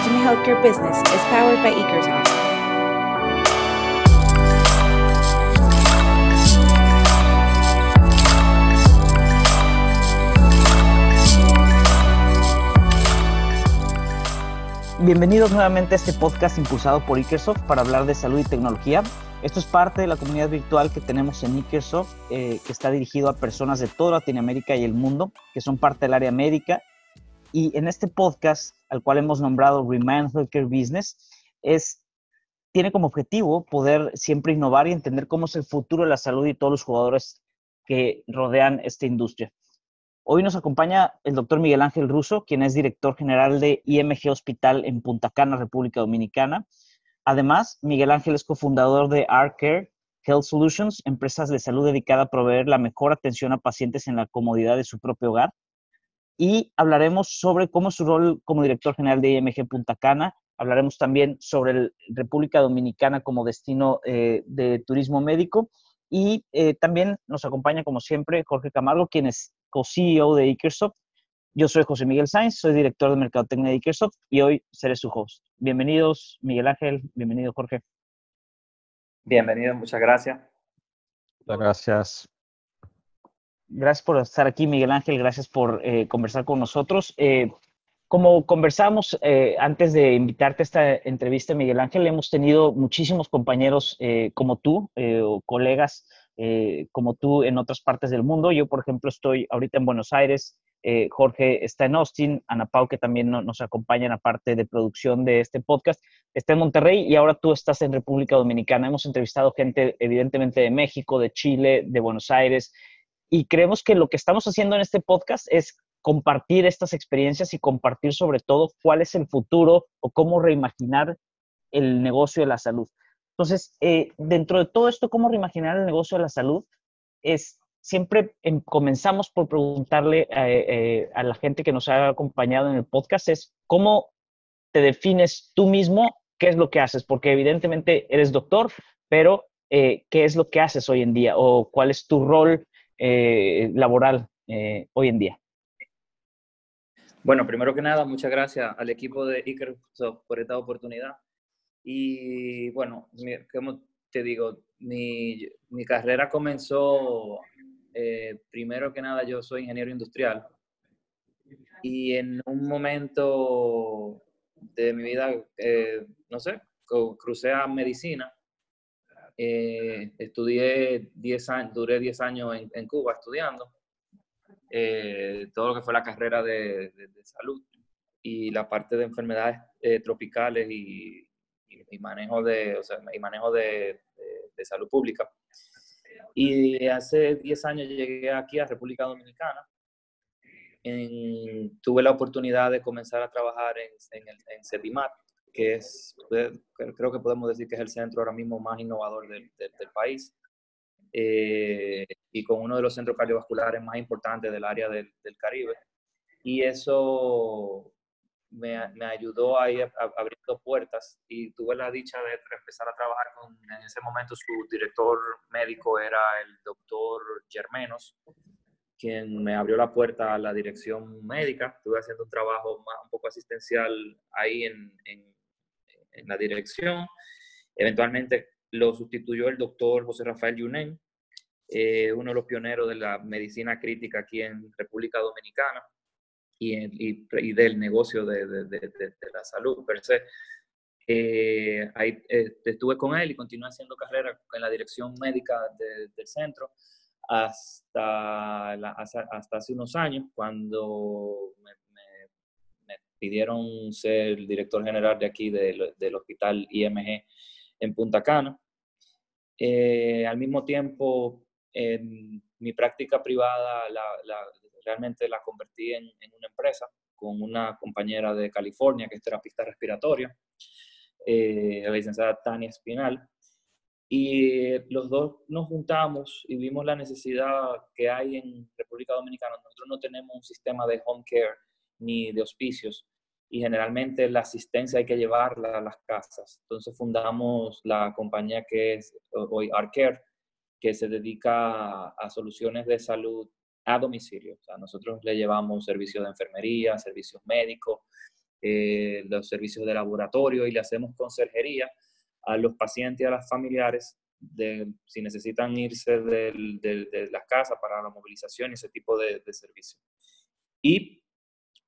Healthcare Business is powered by. Bienvenidos nuevamente a este podcast impulsado por Ikersoft para hablar de salud y tecnología. Esto es parte de la comunidad virtual que tenemos en Ikersoft, eh, que está dirigido a personas de toda Latinoamérica y el mundo, que son parte del área médica. Y en este podcast, al cual hemos nombrado Remind Healthcare Business, es, tiene como objetivo poder siempre innovar y entender cómo es el futuro de la salud y todos los jugadores que rodean esta industria. Hoy nos acompaña el doctor Miguel Ángel Russo, quien es director general de IMG Hospital en Punta Cana, República Dominicana. Además, Miguel Ángel es cofundador de ArCare Health Solutions, empresas de salud dedicada a proveer la mejor atención a pacientes en la comodidad de su propio hogar. Y hablaremos sobre cómo es su rol como director general de IMG Punta Cana. Hablaremos también sobre el República Dominicana como destino eh, de turismo médico. Y eh, también nos acompaña, como siempre, Jorge Camargo, quien es co-CEO de Ikersoft. Yo soy José Miguel Sainz, soy director de Mercadotecnia de Ikersoft y hoy seré su host. Bienvenidos, Miguel Ángel, bienvenido, Jorge. Bienvenido, muchas gracias. Muchas gracias. Gracias por estar aquí, Miguel Ángel, gracias por eh, conversar con nosotros. Eh, como conversamos eh, antes de invitarte a esta entrevista, Miguel Ángel, hemos tenido muchísimos compañeros eh, como tú eh, o colegas eh, como tú en otras partes del mundo. Yo, por ejemplo, estoy ahorita en Buenos Aires, Jorge está en Austin, Ana Pau, que también no, nos acompaña en la parte de producción de este podcast, está en Monterrey y ahora tú estás en República Dominicana. Hemos entrevistado gente, evidentemente, de México, de Chile, de Buenos Aires, y creemos que lo que estamos haciendo en este podcast es compartir estas experiencias y compartir sobre todo cuál es el futuro o cómo reimaginar el negocio de la salud. Entonces, eh, dentro de todo esto, cómo reimaginar el negocio de la salud, es siempre em, comenzamos por preguntarle eh, eh, a la gente que nos ha acompañado en el podcast, es cómo te defines tú mismo, qué es lo que haces, porque evidentemente eres doctor, pero ¿qué es lo que haces hoy en día o cuál es tu rol laboral hoy en día? Bueno, primero que nada, muchas gracias al equipo de Ikersoft por esta oportunidad. Y bueno, como te digo, mi, mi carrera comenzó, eh, primero que nada, yo soy ingeniero industrial. Y en un momento de mi vida, eh, no sé, crucé a medicina. Eh, estudié 10 años, duré 10 años en, en Cuba estudiando eh, todo lo que fue la carrera de, de, de, salud y la parte de enfermedades eh, tropicales y, y, y, manejo de, o sea, y manejo de, de, salud pública. Y hace 10 años llegué aquí a República Dominicana. En, tuve la oportunidad de comenzar a trabajar en, en, el, en que es, creo que podemos decir que es el centro ahora mismo más innovador del, del, del país eh, y con uno de los centros cardiovasculares más importantes del área del, del Caribe. Y eso me, me ayudó a ir abriendo puertas y tuve la dicha de empezar a trabajar con, en ese momento su director médico era el doctor Germenos, quien me abrió la puerta a la dirección médica. Estuve haciendo un trabajo más, un poco asistencial ahí en, en, en la dirección. Eventualmente lo sustituyó el doctor José Rafael Yunen, eh, uno de los pioneros de la medicina crítica aquí en República Dominicana y, y, y del negocio de, de, de, de, la salud per se. Eh, ahí eh, estuve con él y continué haciendo carrera en la dirección médica del centro hasta, la, hasta, hasta, hace unos años, cuando me, pidieron ser el director general de aquí del, del hospital IMG en Punta Cana. Eh, al mismo tiempo, en mi práctica privada la, la, realmente la convertí en, en, una empresa con una compañera de California que es terapista respiratoria, eh, la licenciada Tania Espinal. Y los dos nos juntamos y vimos la necesidad que hay en República Dominicana. Nosotros no tenemos un sistema de home care ni de hospicios y generalmente la asistencia hay que llevarla a las casas. Entonces fundamos la compañía que es hoy ArCare, que se dedica a, soluciones de salud a domicilio. O sea, nosotros le llevamos servicios de enfermería, servicios médicos eh, los servicios de laboratorio y le hacemos conserjería a los pacientes y a las familiares de, si necesitan irse de, las casas para la movilización y ese tipo de, de servicio. Y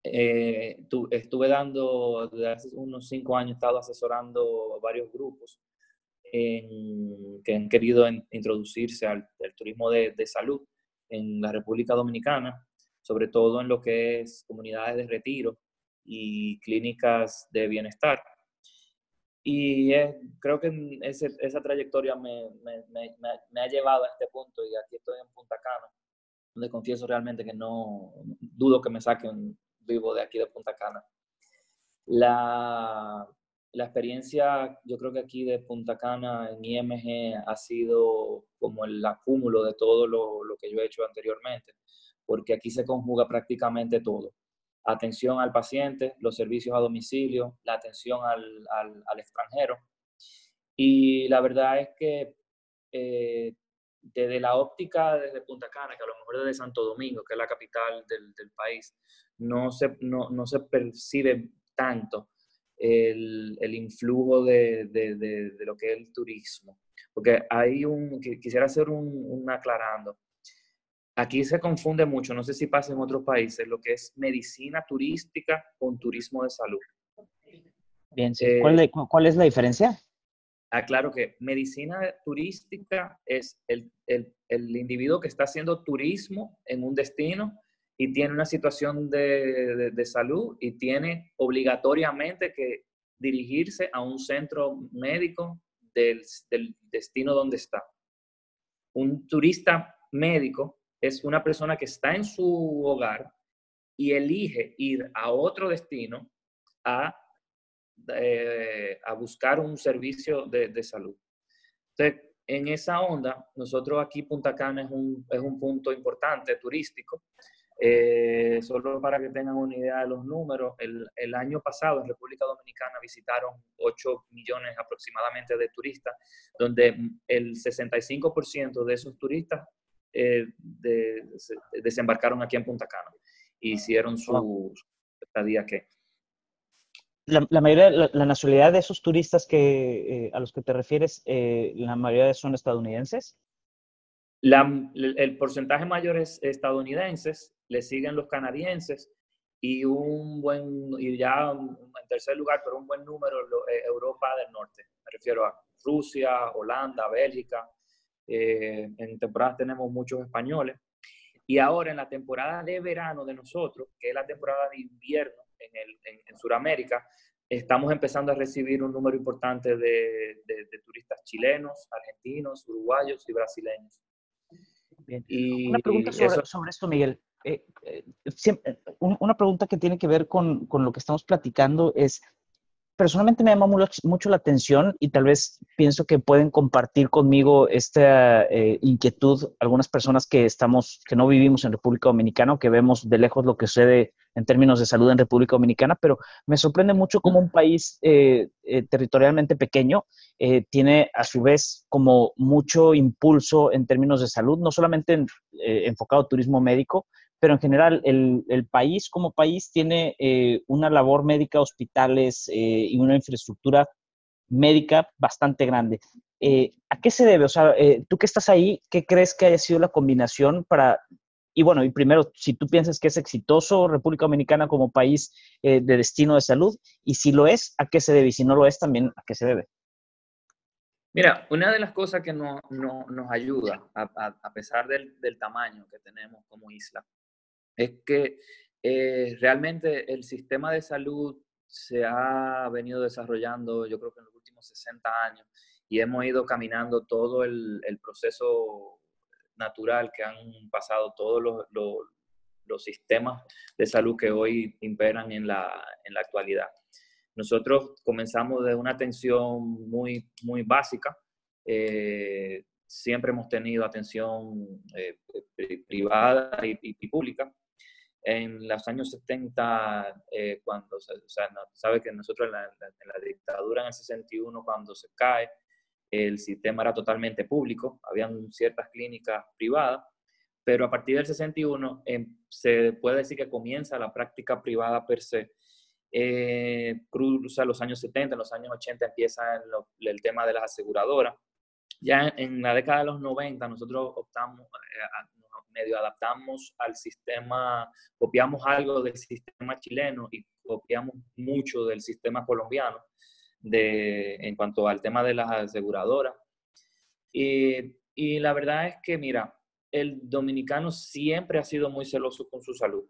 eh, tu, estuve dando, desde hace unos cinco años, he estado asesorando varios grupos en, que han querido introducirse al, al turismo de, salud en la República Dominicana, sobre todo en lo que es comunidades de retiro y clínicas de bienestar. Y creo que esa trayectoria me, me, me, me, ha llevado a este punto y aquí estoy en Punta Cana, donde confieso realmente que no dudo que me saquen vivo de aquí de Punta Cana. La, la experiencia, yo creo que aquí de Punta Cana en IMG ha sido como el acúmulo de todo lo, lo que yo he hecho anteriormente, porque aquí se conjuga prácticamente todo atención al paciente, los servicios a domicilio, la atención al, al, extranjero. Y la verdad es que eh, desde la óptica desde Punta Cana, que a lo mejor desde Santo Domingo, que es la capital del, del país, no se, no, no, se percibe tanto el, el influjo de, de, de, lo que es el turismo. Porque hay un, quisiera hacer un, un aclarando Aquí se confunde mucho, no sé si pasa en otros países, lo que es medicina turística con turismo de salud. Bien, sí. ¿Cuál, eh, ¿Cuál, es la diferencia? Aclaro ah, que medicina turística es el, el, el, individuo que está haciendo turismo en un destino y tiene una situación de, de, salud y tiene obligatoriamente que dirigirse a un centro médico del, del destino donde está. Un turista médico es una persona que está en su hogar y elige ir a otro destino a, eh, a buscar un servicio de, de, salud. Entonces, en esa onda, nosotros aquí Punta Cana es un, es un punto importante turístico. Eh, solo para que tengan una idea de los números, el, el, año pasado en República Dominicana visitaron 8 millones aproximadamente de turistas, donde el 65% de esos turistas eh, de, desembarcaron aquí en Punta Cana y hicieron su, estadía que... La, la, mayoría, la, la, nacionalidad de esos turistas que, eh, a los que te refieres, la mayoría son estadounidenses. La, el porcentaje mayor es estadounidenses, le siguen los canadienses y un buen, y ya en tercer lugar, pero un buen número, eh, Europa del Norte. Me refiero a Rusia, Holanda, Bélgica, eh, en temporadas tenemos muchos españoles. Y ahora en la temporada de verano de nosotros, que es la temporada de invierno en, el, en, Sudamérica, estamos empezando a recibir un número importante de, de, de turistas chilenos, argentinos, uruguayos y brasileños. Bien. Y, una pregunta sobre, eso, sobre esto, Miguel. Eh, eh, siempre, una pregunta que tiene que ver con, con, lo que estamos platicando es, personalmente me llama mucho, la atención y tal vez pienso que pueden compartir conmigo esta eh, inquietud algunas personas que estamos, que no vivimos en República Dominicana, que vemos de lejos lo que sucede en términos de salud en República Dominicana, pero me sorprende mucho cómo un país eh, eh, territorialmente pequeño eh, tiene a su vez como mucho impulso en términos de salud, no solamente en, enfocado turismo médico, pero en general el, el país como país tiene eh, una labor médica, hospitales eh, y una infraestructura médica bastante grande. Eh, ¿A qué se debe? O sea, eh, tú que estás ahí, ¿qué crees que haya sido la combinación para... Y bueno, y primero, si tú piensas que es exitoso República Dominicana como país de destino de salud, y si lo es, ¿a qué se debe? Y si no lo es, también, ¿a qué se debe? Mira, una de las cosas que no, no, nos ayuda, a, a pesar del, del, tamaño que tenemos como isla, es que eh, realmente el sistema de salud se ha venido desarrollando, yo creo que en los últimos 60 años, y hemos ido caminando todo el, proceso natural que han pasado todos los, los, los, sistemas de salud que hoy imperan en la, en la actualidad. Nosotros comenzamos de una atención muy, muy básica, eh, siempre hemos tenido atención eh, privada y, pública, en los años 70, eh, cuando, o sea, sabe que nosotros en la, en la, dictadura en el 61, cuando se cae, el sistema era totalmente público, habían ciertas clínicas privadas, pero a partir del 61 eh, se puede decir que comienza la práctica privada per se, Eh, cruza los años 70, en los años 80 empieza el, tema de las aseguradoras. Ya en, la década de los 90 nosotros optamos, eh, medio adaptamos al sistema, copiamos algo del sistema chileno y copiamos mucho del sistema colombiano de, en cuanto al tema de las aseguradoras. Y, y la verdad es que, mira, el dominicano siempre ha sido muy celoso con su salud.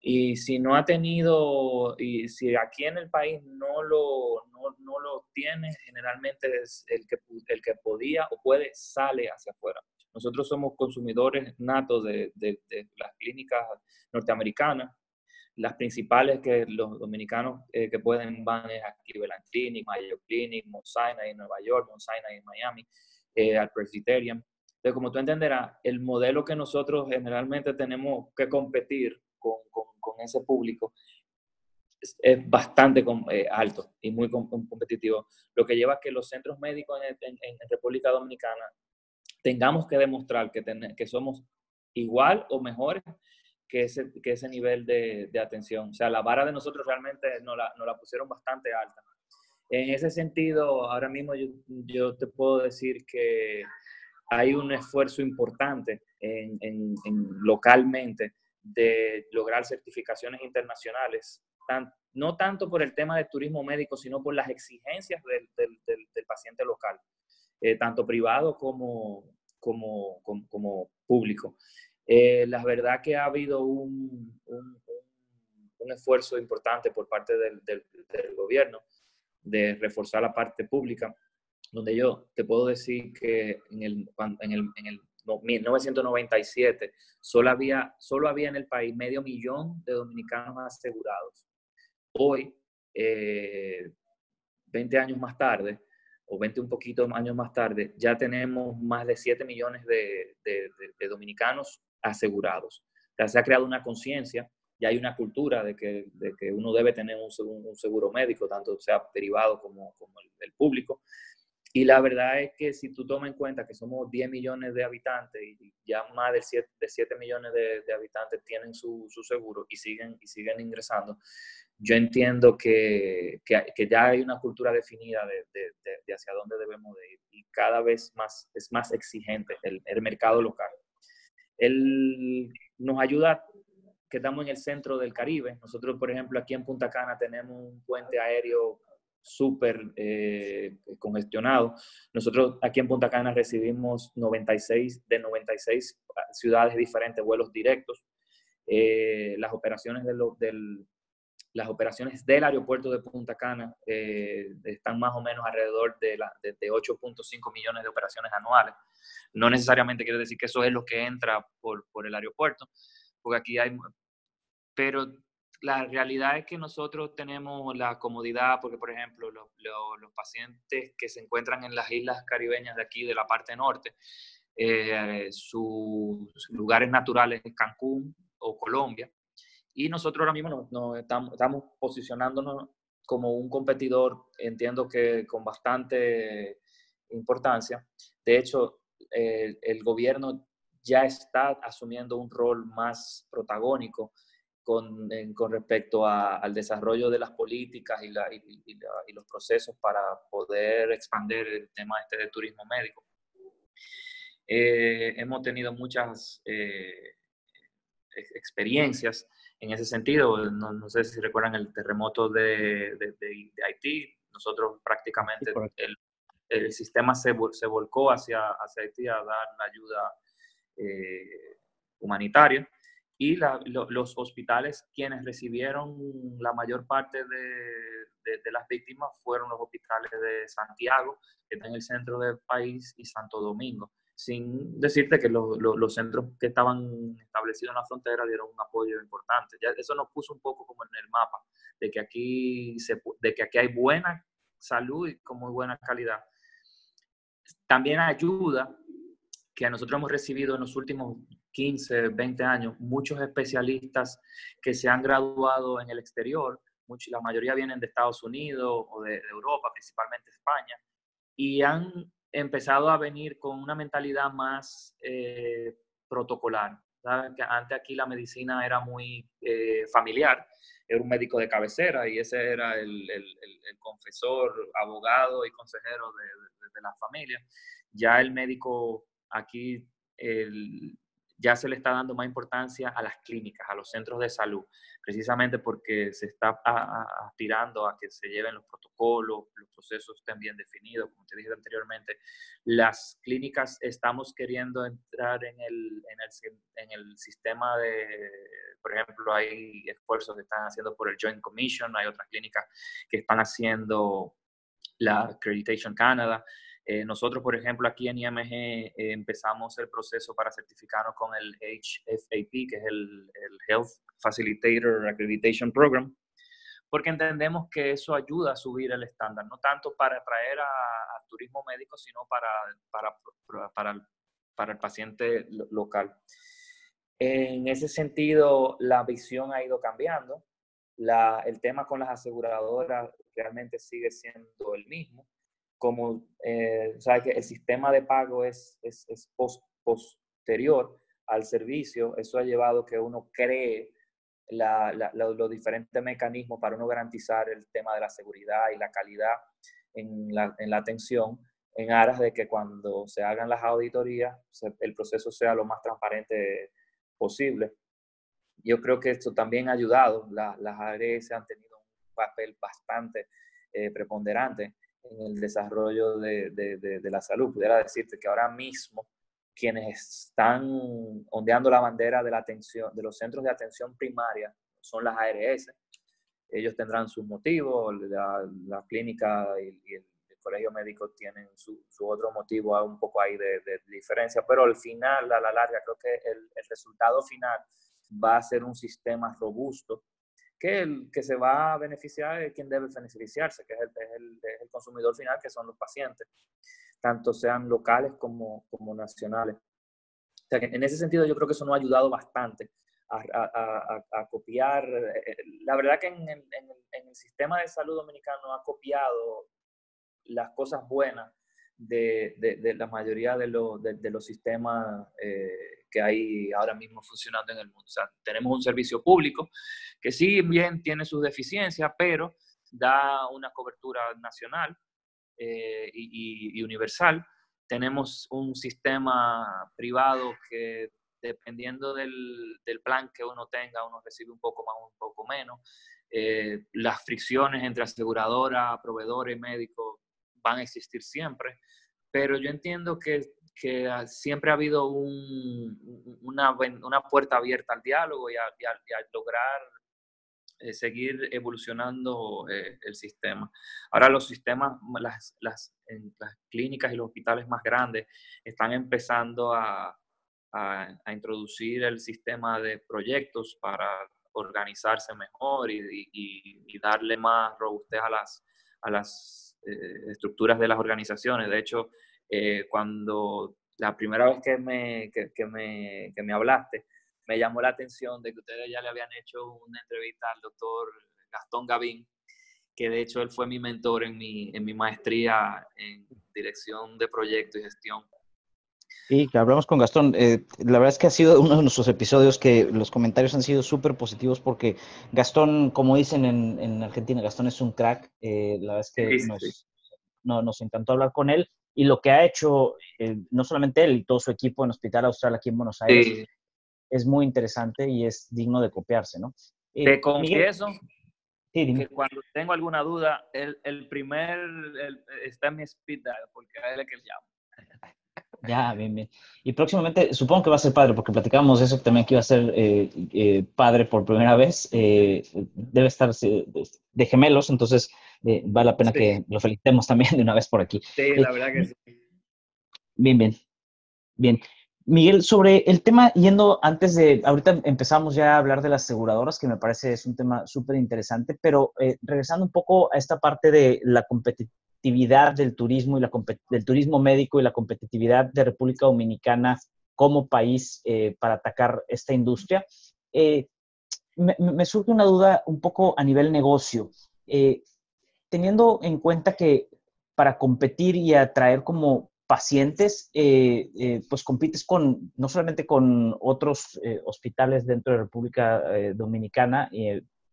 Y si no ha tenido, y si aquí en el país no lo, no, no lo tiene, generalmente es el que, el que podía o puede sale hacia afuera. Nosotros somos consumidores natos de, de, de las clínicas norteamericanas. Las principales que los dominicanos eh, que pueden van es a Cleveland Clinic, Mayo Clinic, Mount Sinai en Nueva York, Mount Sinai en Miami, eh, al Presbyterian. Entonces, como tú entenderás, el modelo que nosotros generalmente tenemos que competir con, ese público es, bastante eh, alto y muy competitivo, lo que lleva a que los centros médicos en, República Dominicana tengamos que demostrar que, que somos igual o mejores que ese, que ese nivel de, atención. O sea, la vara de nosotros realmente nos la, nos la pusieron bastante alta. En ese sentido, ahora mismo yo, te puedo decir que hay un esfuerzo importante en, localmente de lograr certificaciones internacionales, no tanto por el tema de turismo médico, sino por las exigencias del, del, del, paciente local, eh, tanto privado como, como, como, público. Eh, la verdad que ha habido un, un, esfuerzo importante por parte del, gobierno de reforzar la parte pública donde yo te puedo decir que en el, en el, en el 1997 solo había, solo había en el país medio millón de dominicanos asegurados. Hoy, 20 eh, años más tarde, o 20 un poquito años más tarde, ya tenemos más de 7 millones de, dominicanos asegurados. Ya se ha creado una conciencia, ya hay una cultura de que, que uno debe tener un, seguro médico, tanto sea privado como, como el, público. Y la verdad es que si tú tomas en cuenta que somos 10 millones de habitantes y ya más de 7, de 7 millones de, habitantes tienen su, su, seguro y siguen, y siguen ingresando, yo entiendo que, que, ya hay una cultura definida de, de, hacia dónde debemos de ir y cada vez más es más exigente el, el mercado local. Él nos ayuda que estamos en el centro del Caribe. Nosotros, por ejemplo, aquí en Punta Cana tenemos un puente aéreo súper eh, congestionado. Nosotros aquí en Punta Cana recibimos 96 de 96 ciudades diferentes, vuelos directos. Eh, las, operaciones de del, las operaciones del aeropuerto de Punta Cana eh, están más o menos alrededor de, de, de 8.5 millones de operaciones anuales. No necesariamente quiere decir que eso es lo que entra por, por el aeropuerto, porque aquí hay... Pero la realidad es que nosotros tenemos la comodidad, porque por ejemplo los, los, pacientes que se encuentran en las islas caribeñas de aquí, de la parte norte, eh, sus lugares naturales es Cancún o Colombia, y nosotros ahora mismo nos, estamos, posicionándonos como un competidor, entiendo que con bastante importancia. De hecho, el gobierno ya está asumiendo un rol más protagónico con, con respecto a, al desarrollo de las políticas y, la, y, y, los procesos para poder expandir el tema este de turismo médico. Eh, hemos tenido muchas eh, experiencias en ese sentido. No, no, sé si recuerdan el terremoto de, de, de, de Haití. Nosotros prácticamente el, el, sistema se, se volcó hacia, hacia Haití a dar la ayuda eh, humanitaria y la, lo, los hospitales quienes recibieron la mayor parte de, de, las víctimas fueron los hospitales de Santiago, que está en el centro del país, y Santo Domingo. Sin decirte que lo, lo, los centros que estaban establecidos en la frontera dieron un apoyo importante. Eso nos puso un poco como en el mapa, de que aquí, se, de que aquí hay buena salud y con muy buena calidad. También ayuda que nosotros hemos recibido en los últimos 15, 20 años, muchos especialistas que se han graduado en el exterior, muchos, la mayoría vienen de Estados Unidos o de, de Europa, principalmente España, y han empezado a venir con una mentalidad más eh, protocolar. ¿sabes? Que antes aquí la medicina era muy eh, familiar era un médico de cabecera y ese era el, confesor, abogado y consejero de, de, la familia. Ya el médico aquí ya se le está dando más importancia a las clínicas, a los centros de salud, precisamente porque se está aspirando a que se lleven los protocolos, los procesos estén bien definidos, como te dije anteriormente. Las clínicas estamos queriendo entrar en el, en el, en el sistema de, por ejemplo, hay esfuerzos que están haciendo por el Joint Commission, hay otras clínicas que están haciendo la Accreditation Canada. Eh, nosotros, por ejemplo, aquí en IMG eh, empezamos el proceso para certificarnos con el HFAP, que es el, Health Facilitator Accreditation Program, porque entendemos que eso ayuda a subir el estándar, no tanto para atraer a, turismo médico, sino para, para, para, el paciente local. En ese sentido, la visión ha ido cambiando. El tema con las aseguradoras realmente sigue siendo el mismo como eh, que el sistema de pago es, es, posterior al servicio, eso ha llevado que uno cree los diferentes mecanismos para uno garantizar el tema de la seguridad y la calidad en la, en la atención, en aras de que cuando se hagan las auditorías el proceso sea lo más transparente posible. Yo creo que esto también ha ayudado, las ARS han tenido un papel bastante eh, preponderante en el desarrollo de, de, de, la salud. Pudiera decirte que ahora mismo quienes están ondeando la bandera de la atención, de los centros de atención primaria, son las ARS. Ellos tendrán sus motivos, la, la clínica y, el, colegio médico tienen su, su, otro motivo un poco ahí de, de, diferencia, pero al final, a la larga, creo que el, el resultado final va a ser un sistema robusto que el que se va a beneficiar es quien debe beneficiarse, que es el, es el, consumidor final, que son los pacientes, tanto sean locales como, como nacionales. O sea, que en ese sentido yo creo que eso nos ha ayudado bastante a, copiar. Eh, la verdad que en, en, en, el sistema de salud dominicano ha copiado las cosas buenas de, de, de la mayoría de, lo, de, los sistemas eh, que hay ahora mismo funcionando en el mundo. O sea, tenemos un servicio público que sí bien tiene sus deficiencias, pero da una cobertura nacional eh, y, universal. Tenemos un sistema privado que dependiendo del, del, plan que uno tenga, uno recibe un poco más, un poco menos. Eh, las fricciones entre aseguradora, proveedor y médico van a existir siempre, pero yo entiendo que que siempre ha habido una, una, puerta abierta al diálogo y a, lograr eh, seguir evolucionando eh, el sistema. Ahora los sistemas, las, las, las, clínicas y los hospitales más grandes están empezando a, a, introducir el sistema de proyectos para organizarse mejor y, y, darle más robustez a las, a las estructuras de las organizaciones. De hecho, eh, cuando la primera vez que me, que, me, que me hablaste, me llamó la atención de que ustedes ya le habían hecho una entrevista al doctor Gastón Gavín, que de hecho él fue mi mentor en mi, en mi maestría en dirección de proyectos y gestión. Sí, que hablamos con Gastón. Eh, la verdad es que ha sido uno de nuestros episodios que los comentarios han sido súper positivos porque Gastón, como dicen en, en, Argentina, Gastón es un crack. Eh, la verdad es que nos, No, nos encantó hablar con él y lo que ha hecho, eh, no solamente él y todo su equipo en Hospital Austral aquí en Buenos Aires, es muy interesante y es digno de copiarse, ¿no? Eh, Te confieso que cuando tengo alguna duda, el, el primer está en mi speed dial, porque a él es que llamo. Ya, bien, bien. Y próximamente, supongo que va a ser padre, porque platicábamos eso también que iba a ser eh, padre por primera vez. debe estar de gemelos, entonces eh, vale la pena que lo felicitemos también de una vez por aquí. Sí, la verdad que sí. Bien, bien. Bien. Miguel, sobre el tema, yendo antes de, ahorita empezamos ya a hablar de las aseguradoras, que me parece es un tema súper interesante, pero eh, regresando un poco a esta parte de la competitividad del turismo y la del turismo médico y la competitividad de República Dominicana como país eh, para atacar esta industria, me, me, surge una duda un poco a nivel negocio. Teniendo en cuenta que para competir y atraer como pacientes, eh, eh, pues compites con, no solamente con otros eh, hospitales dentro de República Dominicana,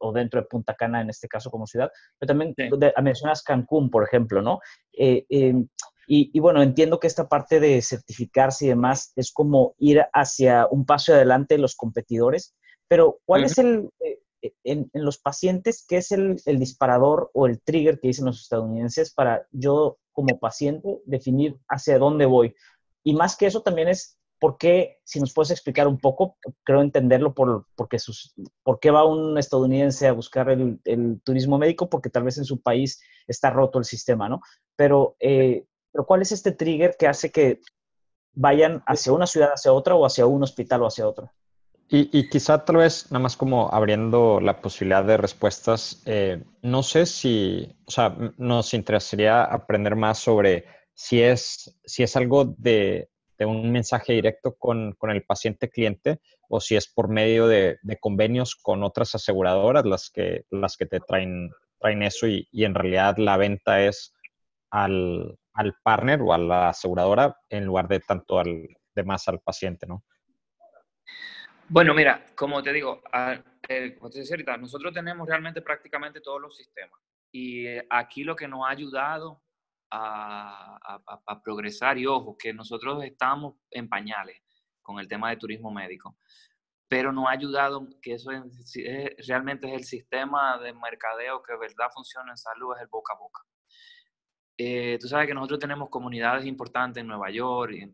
o dentro de Punta Cana, en este caso como ciudad, pero también mencionas Cancún, por ejemplo, ¿no? Eh, em, y, bueno, entiendo que esta parte de certificarse y demás es como ir hacia un paso adelante de los competidores, pero ¿cuál es el, eh, en, los pacientes, qué es el, el, disparador o el trigger que dicen los estadounidenses para yo como paciente definir hacia dónde voy? Y más que eso también es ¿Por qué, si nos puedes explicar un poco, creo entenderlo por, porque sus, por qué va un estadounidense a buscar el, turismo médico? Porque tal vez en su país está roto el sistema, ¿no? Pero, eh, pero ¿cuál es este trigger que hace que vayan hacia una ciudad, hacia otra, o hacia un hospital o hacia otro? Y, y quizá tal vez, nada más como abriendo la posibilidad de respuestas, eh, no sé si, o sea, nos interesaría aprender más sobre si es, si es algo de, un mensaje directo con, con, el paciente cliente o si es por medio de, convenios con otras aseguradoras las que, las que te traen, traen eso y, en realidad la venta es al, al, partner o a la aseguradora en lugar de tanto al, de más al paciente, ¿no? Bueno, mira, como te digo, eh, como te nosotros tenemos realmente prácticamente todos los sistemas. Y eh, aquí lo que nos ha ayudado a, progresar. Y ojo, que nosotros estamos en pañales con el tema de turismo médico, pero nos ha ayudado que eso realmente es el sistema de mercadeo que de verdad funciona en salud, es el boca a boca. Eh, tú sabes que nosotros tenemos comunidades importantes en Nueva York y en,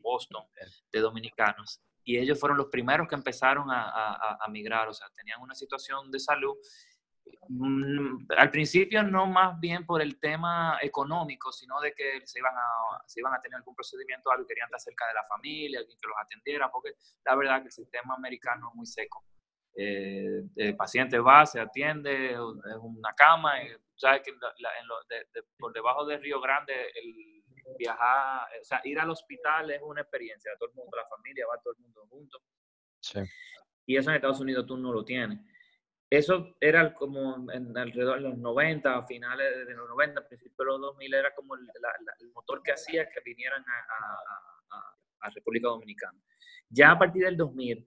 Boston de dominicanos y ellos fueron los primeros que empezaron a, a, a, migrar, o sea, tenían una situación de salud al principio no más bien por el tema económico, sino de que se iban a, se iban a tener algún procedimiento, algo, querían estar cerca de la familia, alguien que los atendiera, porque la verdad que el sistema americano es muy seco. Eh, el paciente va, se atiende, es una cama, y, sabes que por debajo del Río Grande el viajar, o sea, ir al hospital es una experiencia, todo el mundo, la familia, va todo el mundo junto. Sí. Y eso en Estados Unidos tú no lo tienes. Eso era como en alrededor de los 90, a finales de los 90, principios de los 2000, era como el, motor que hacía que vinieran a, a, República Dominicana. Ya a partir del 2000,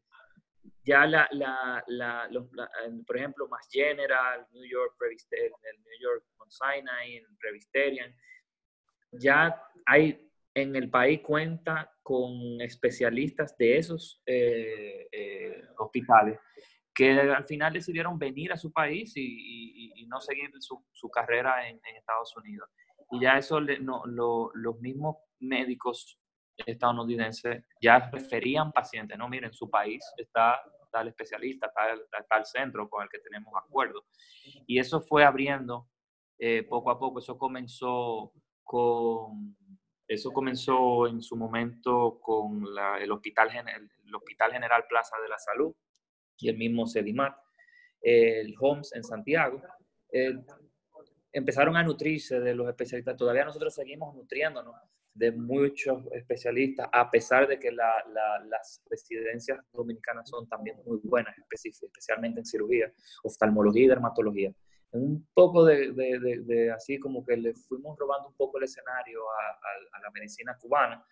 ya los, por ejemplo, Más General, New York, el New York Sinai, Previsterian, ya hay en el país cuenta con especialistas de esos eh, eh, hospitales que al final decidieron venir a su país y, no seguir su, carrera en, Estados Unidos. Y ya eso, no, los mismos médicos estadounidenses ya referían pacientes, no, miren, su país está tal especialista, está tal centro con el que tenemos acuerdo. Y eso fue abriendo eh, poco a poco, eso comenzó con... Eso comenzó en su momento con el, hospital, el Hospital General Plaza de la Salud, y el mismo Sedimat, el Homes en Santiago, eh, empezaron a nutrirse de los especialistas. Todavía nosotros seguimos nutriéndonos de muchos especialistas, a pesar de que las residencias dominicanas son también muy buenas, especialmente en cirugía, oftalmología y dermatología. Un poco de, así como que le fuimos robando un poco el escenario a, a la medicina cubana,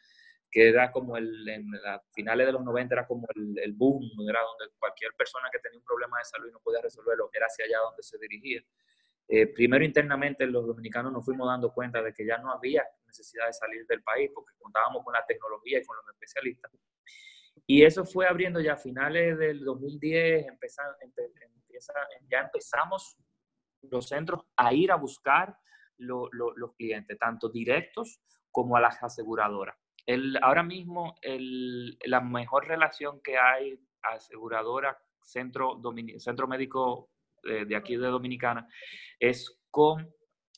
que era como el, en las finales de los 90 era como el, el, boom, era donde cualquier persona que tenía un problema de salud y no podía resolverlo, era hacia allá donde se dirigía. Eh, primero internamente los dominicanos nos fuimos dando cuenta de que ya no había necesidad de salir del país porque contábamos con la tecnología y con los especialistas. Y eso fue abriendo ya a finales del 2010, empieza, empieza, ya empezamos los centros a ir a buscar los clientes, tanto directos como a las aseguradoras ahora mismo la mejor relación que hay aseguradora centro, centro médico eh, de, aquí de Dominicana es con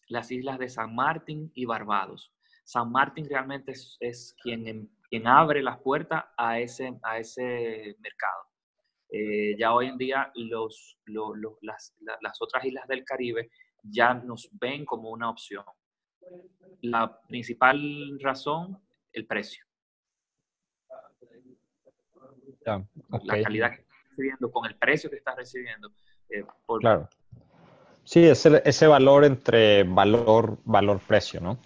las islas de San Martín y Barbados. San Martín realmente es, quien, quien abre las puertas a ese, a ese mercado. Eh, ya hoy en día las otras islas del Caribe ya nos ven como una opción. La principal razón el precio. La calidad que estás recibiendo con el precio que estás recibiendo. Eh, claro. Sí, ese, ese valor entre valor, valor, precio, ¿no?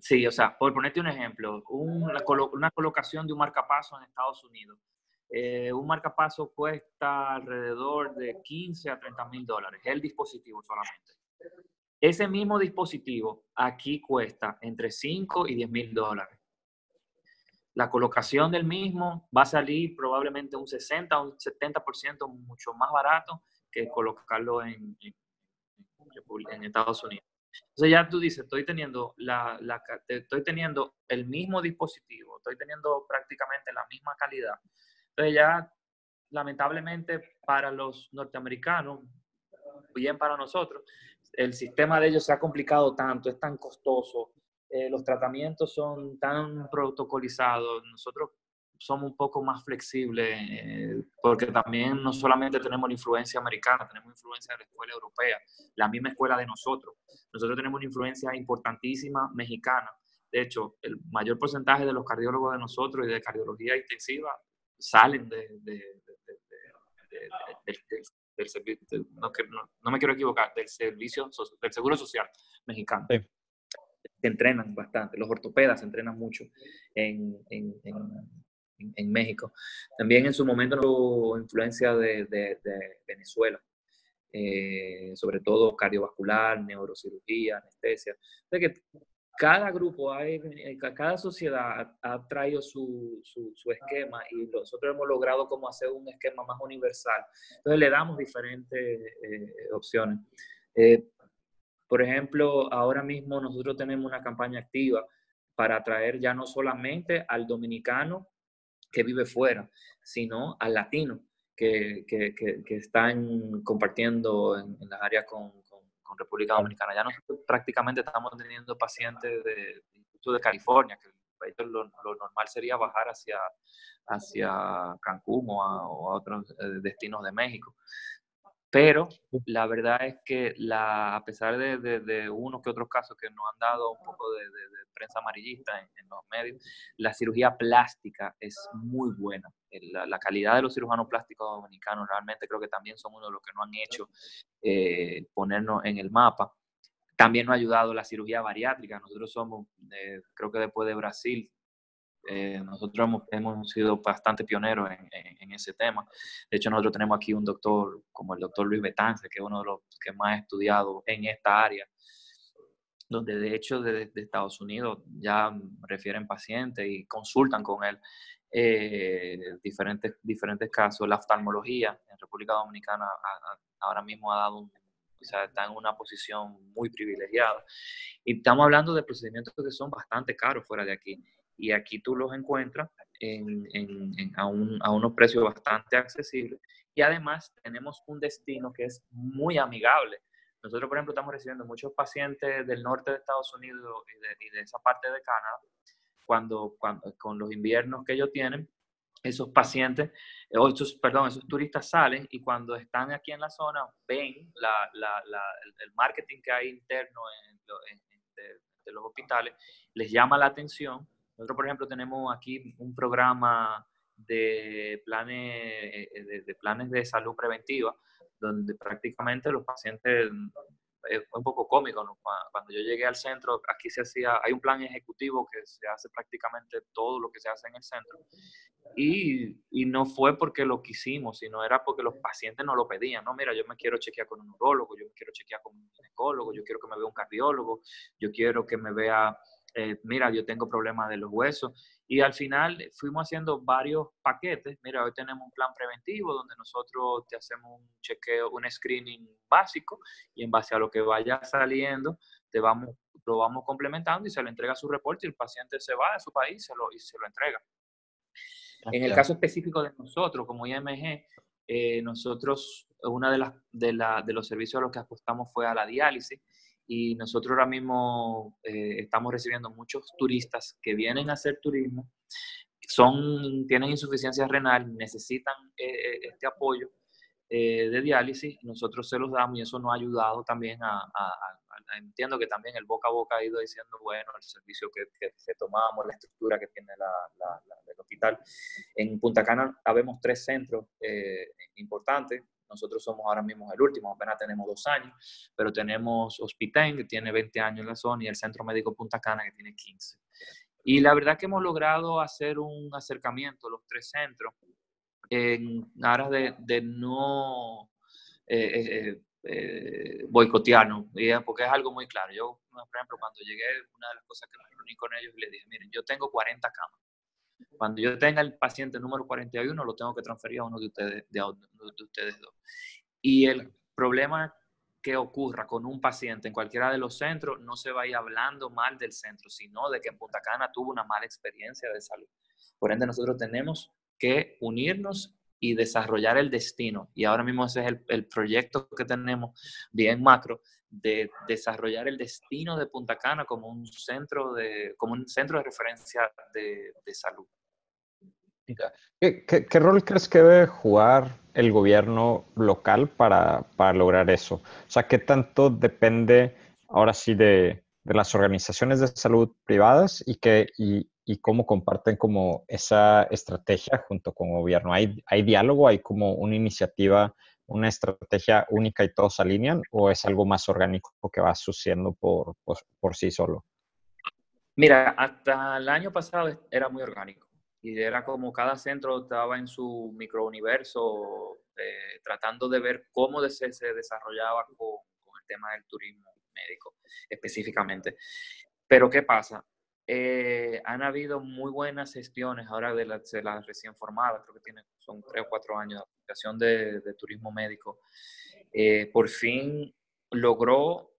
Sí, o sea, por ponerte un ejemplo, una, colocación de un marcapaso en Estados Unidos eh, un marcapaso cuesta alrededor de 15 a 30 mil dólares, el dispositivo solamente. Ese mismo dispositivo aquí cuesta entre 5 y 10 mil dólares. La colocación del mismo va a salir probablemente un 60 o un 70% mucho más barato que colocarlo en, en, Estados Unidos. Entonces ya tú dices, estoy teniendo, la, la, estoy teniendo el mismo dispositivo, estoy teniendo prácticamente la misma calidad. Entonces ya, lamentablemente, para los norteamericanos, bien para nosotros, el sistema de ellos se ha complicado tanto, es tan costoso, eh, los tratamientos son tan protocolizados, nosotros somos un poco más flexibles, eh, porque también no solamente tenemos la influencia americana, tenemos influencia de la escuela europea, la misma escuela de nosotros. Nosotros tenemos una influencia importantísima mexicana. De hecho, el mayor porcentaje de los cardiólogos de nosotros y de cardiología intensiva salen de, del servicio, no, no, me quiero equivocar, del servicio, del seguro social mexicano. Se entrenan bastante, los ortopedas se entrenan mucho en, en, México. También en su momento hubo influencia de, de, Venezuela, eh, sobre todo cardiovascular, neurocirugía, anestesia. O que cada grupo, hay, eh, cada sociedad ha traído su, su, esquema y nosotros hemos logrado como hacer un esquema más universal. Entonces le damos diferentes eh, opciones. Por ejemplo, ahora mismo nosotros tenemos una campaña activa para atraer ya no solamente al dominicano que vive fuera, sino al latino que, que, que, están compartiendo en, en las áreas con, República Dominicana. Ya nosotros prácticamente estamos teniendo pacientes de, de California, que lo, lo, normal sería bajar hacia, hacia Cancún o a, otros eh, destinos de México. Pero la verdad es que la, a pesar de, de, unos que otros casos que nos han dado un poco de, prensa amarillista en, los medios, la cirugía plástica es muy buena. La, la, calidad de los cirujanos plásticos dominicanos realmente creo que también son uno de los que nos han hecho eh, ponernos en el mapa. También nos ha ayudado la cirugía bariátrica. Nosotros somos, eh, creo que después de Brasil, eh, nosotros hemos, hemos, sido bastante pioneros en, en, ese tema. De hecho, nosotros tenemos aquí un doctor como el doctor Luis Betance, que es uno de los que más ha estudiado en esta área, donde de hecho desde de Estados Unidos ya refieren pacientes y consultan con él eh, diferentes, diferentes casos. La oftalmología en República Dominicana ahora mismo ha dado un, o sea, está en una posición muy privilegiada. Y estamos hablando de procedimientos que son bastante caros fuera de aquí y aquí tú los encuentras en, en, a, un, a, unos precios bastante accesibles. Y además tenemos un destino que es muy amigable. Nosotros, por ejemplo, estamos recibiendo muchos pacientes del norte de Estados Unidos y de, esa parte de Canadá, cuando, cuando, con los inviernos que ellos tienen, esos pacientes, o esos, perdón, esos turistas salen y cuando están aquí en la zona ven la, la, la, el, marketing que hay interno en, de los hospitales, les llama la atención nosotros, por ejemplo, tenemos aquí un programa de planes, eh, de, planes de salud preventiva, donde prácticamente los pacientes, es un poco cómico, cuando yo llegué al centro, aquí se hacía, hay un plan ejecutivo que se hace prácticamente todo lo que se hace en el centro, y, y, no fue porque lo quisimos, sino era porque los pacientes no lo pedían. No, mira, yo me quiero chequear con un neurólogo, yo me quiero chequear con un ginecólogo, yo quiero que me vea un cardiólogo, yo quiero que me vea eh, mira, yo tengo problemas de los huesos. Y al final fuimos haciendo varios paquetes. Mira, hoy tenemos un plan preventivo donde nosotros te hacemos un chequeo, un screening básico y en base a lo que vaya saliendo, te vamos, lo vamos complementando y se le entrega su reporte y el paciente se va de su país se lo, y se lo entrega. En el caso específico de nosotros, como IMG, eh, nosotros, una de, las, de, la, de los servicios a los que apostamos fue a la diálisis y nosotros ahora mismo eh, estamos recibiendo muchos turistas que vienen a hacer turismo, son, tienen insuficiencia renal, necesitan eh, eh, este apoyo de diálisis, nosotros se los damos y eso nos ha ayudado también a, entiendo que también el boca a boca ha ido diciendo, bueno, el servicio que, que, tomamos, la estructura que tiene la, el hospital. En Punta Cana habemos tres centros importantes, nosotros somos ahora mismo el último, apenas tenemos dos años, pero tenemos Hospitén, que tiene 20 años en la zona, y el Centro Médico Punta Cana, que tiene 15. Y la verdad que hemos logrado hacer un acercamiento, los tres centros, en aras de, no eh, boicotearnos, porque es algo muy claro. Yo, por ejemplo, cuando llegué, una de las cosas que me reuní con ellos, le dije, miren, yo tengo 40 camas. Cuando yo tenga el paciente número 41, lo tengo que transferir a uno de ustedes, de, de ustedes dos. Y el problema que ocurra con un paciente en cualquiera de los centros, no se vaya hablando mal del centro, sino de que en Punta Cana tuvo una mala experiencia de salud. Por ende, nosotros tenemos que unirnos y desarrollar el destino. Y ahora mismo ese es el, el proyecto que tenemos bien macro de desarrollar el destino de Punta Cana como un centro de, como un centro de referencia de, de salud. ¿Qué, ¿Qué, rol crees que debe jugar el gobierno local para, para, lograr eso? O sea, ¿qué tanto depende ahora sí de, de las organizaciones de salud privadas y, que, y, cómo comparten como esa estrategia junto con gobierno? ¿Hay, ¿Hay diálogo? ¿Hay como una iniciativa, una estrategia única y todos alinean? ¿O es algo más orgánico que va sucediendo por, por, por sí solo? Mira, hasta el año pasado era muy orgánico y era como cada centro estaba en su microuniverso eh, tratando de ver cómo se, se desarrollaba con, el tema del turismo médico específicamente. Pero ¿qué pasa? Eh, han habido muy buenas gestiones ahora de las la recién formadas, creo que tiene, son tres o cuatro años de aplicación de, de turismo médico. Eh, por fin logró